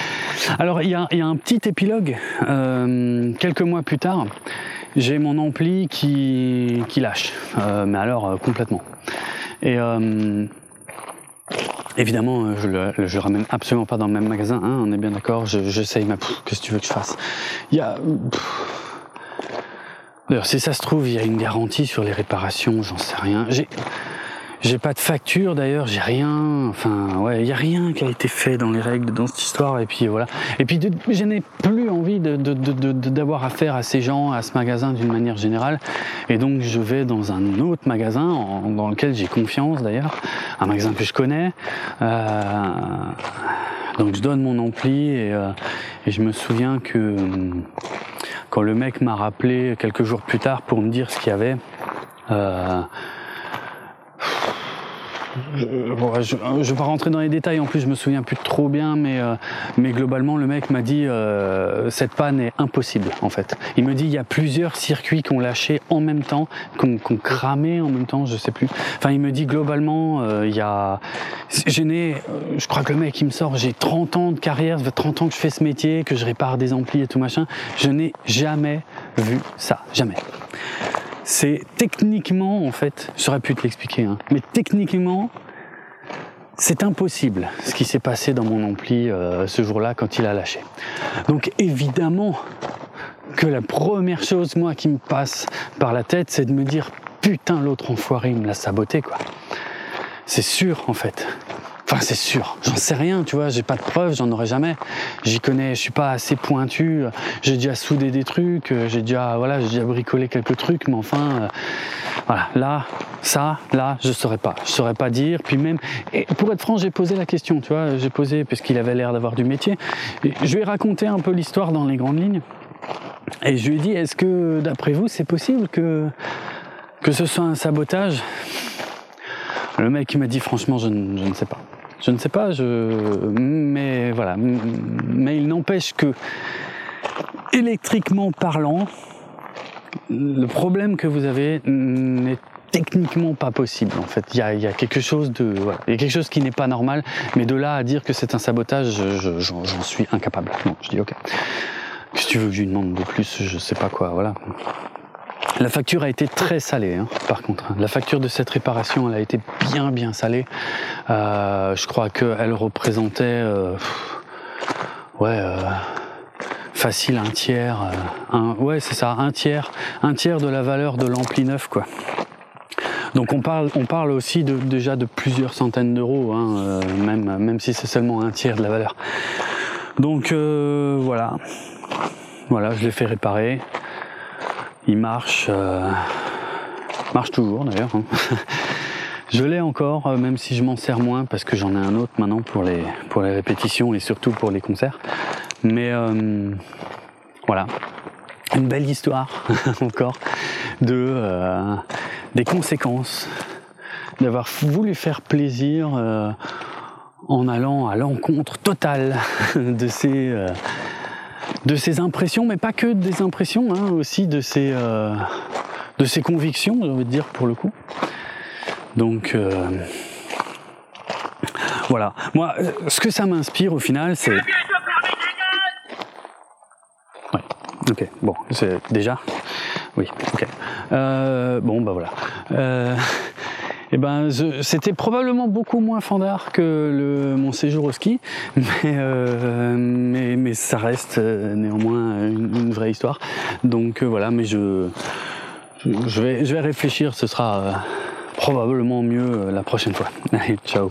[laughs] Alors, il y a, y a, un petit épilogue. Euh, quelques mois plus tard, j'ai mon ampli qui, qui lâche. Euh, mais alors, euh, complètement. Et évidemment, je le, je ramène absolument pas dans le même magasin. Hein, on est bien d'accord. J'essaye, ma... Qu'est-ce que tu veux que je fasse? Il y a... D'ailleurs, si ça se trouve, il y a une garantie sur les réparations, j'en sais rien. J'ai, j'ai pas de facture d'ailleurs, j'ai rien. Enfin, ouais, il y a rien qui a été fait dans les règles, dans cette histoire. Et puis voilà. Et puis, je n'ai plus envie de, de, d'avoir affaire à ces gens, à ce magasin d'une manière générale. Et donc, je vais dans un autre magasin dans lequel j'ai confiance d'ailleurs, un magasin que je connais. Euh, donc, je donne mon ampli et, euh, et je me souviens que quand le mec m'a rappelé quelques jours plus tard pour me dire ce qu'il y avait, euh, je, ne vais pas rentrer dans les détails. En plus, je me souviens plus trop bien, mais euh, globalement, le mec m'a dit euh, cette panne est impossible en fait. Il me dit il y a plusieurs circuits qui ont lâché en même temps, qui ont, cramé en même temps, je sais plus. Enfin, il me dit globalement euh, il y a, je n'ai, je crois que le mec il me sort, j'ai 30 ans de carrière, ça fait 30 ans que je fais ce métier, que je répare des amplis et tout machin. Je n'ai jamais vu ça, jamais c'est techniquement, en fait, j'aurais pu te l'expliquer, hein, mais techniquement, c'est impossible ce qui s'est passé dans mon ampli euh, ce jour-là quand il a lâché. Donc évidemment que la première chose, moi, qui me passe par la tête, c'est de me dire putain, l'autre enfoiré, il me l'a saboté, quoi. C'est sûr, en fait. Enfin, c'est sûr. J'en sais rien, tu vois. J'ai pas de preuves, j'en aurai jamais. J'y connais, je suis pas assez pointu. J'ai déjà soudé des trucs, j'ai déjà, voilà, j'ai déjà bricolé quelques trucs, mais enfin, euh, voilà. Là, ça, là, je saurais pas. Je saurais pas dire. Puis même, et pour être franc, j'ai posé la question, tu vois. J'ai posé, puisqu'il avait l'air d'avoir du métier. je lui ai raconté un peu l'histoire dans les grandes lignes. Et je lui ai dit, est-ce que, d'après vous, c'est possible que, que ce soit un sabotage? Le mec il m'a dit franchement je ne sais pas. Je ne sais pas, je... mais voilà. Mais il n'empêche que, électriquement parlant, le problème que vous avez n'est techniquement pas possible en fait. Il y a, quelque chose de, il y a quelque chose qui n'est pas normal, mais de là à dire que c'est un sabotage, j'en suis incapable. Non, je dis ok. Que tu veux que je lui demande de plus? Je sais pas quoi, voilà. La facture a été très salée, hein, par contre. La facture de cette réparation, elle a été bien bien salée. Euh, je crois qu'elle représentait, euh, ouais, euh, facile un tiers. Un, ouais, c'est ça, un tiers, un tiers de la valeur de l'ampli neuf, quoi. Donc on parle, on parle aussi de, déjà de plusieurs centaines d'euros, hein, même, même si c'est seulement un tiers de la valeur. Donc voilà, voilà, je l'ai fait réparer il marche, euh, marche toujours d'ailleurs. Hein. [laughs] je l'ai encore, euh, même si je m'en sers moins parce que j'en ai un autre maintenant pour les pour les répétitions et surtout pour les concerts. Mais euh, voilà, une belle histoire [laughs] encore de des conséquences d'avoir voulu faire plaisir en allant à l'encontre totale [laughs] de ces de ses impressions, mais pas que des impressions, hein, aussi de ses, euh, de ses convictions, j'ai envie de dire pour le coup. Donc euh, voilà. Moi, euh, ce que ça m'inspire au final, c'est. Ouais. Ok. Bon, c'est déjà. Oui. Ok. bon, bah voilà eh ben, c'était probablement beaucoup moins fandard que le, mon séjour au ski, [laughs] mais, euh, mais, mais, ça reste euh, néanmoins une, vraie histoire. Donc euh, voilà, mais je, je, vais, je vais réfléchir, ce sera probablement mieux la prochaine fois. [laughs] Allez, ciao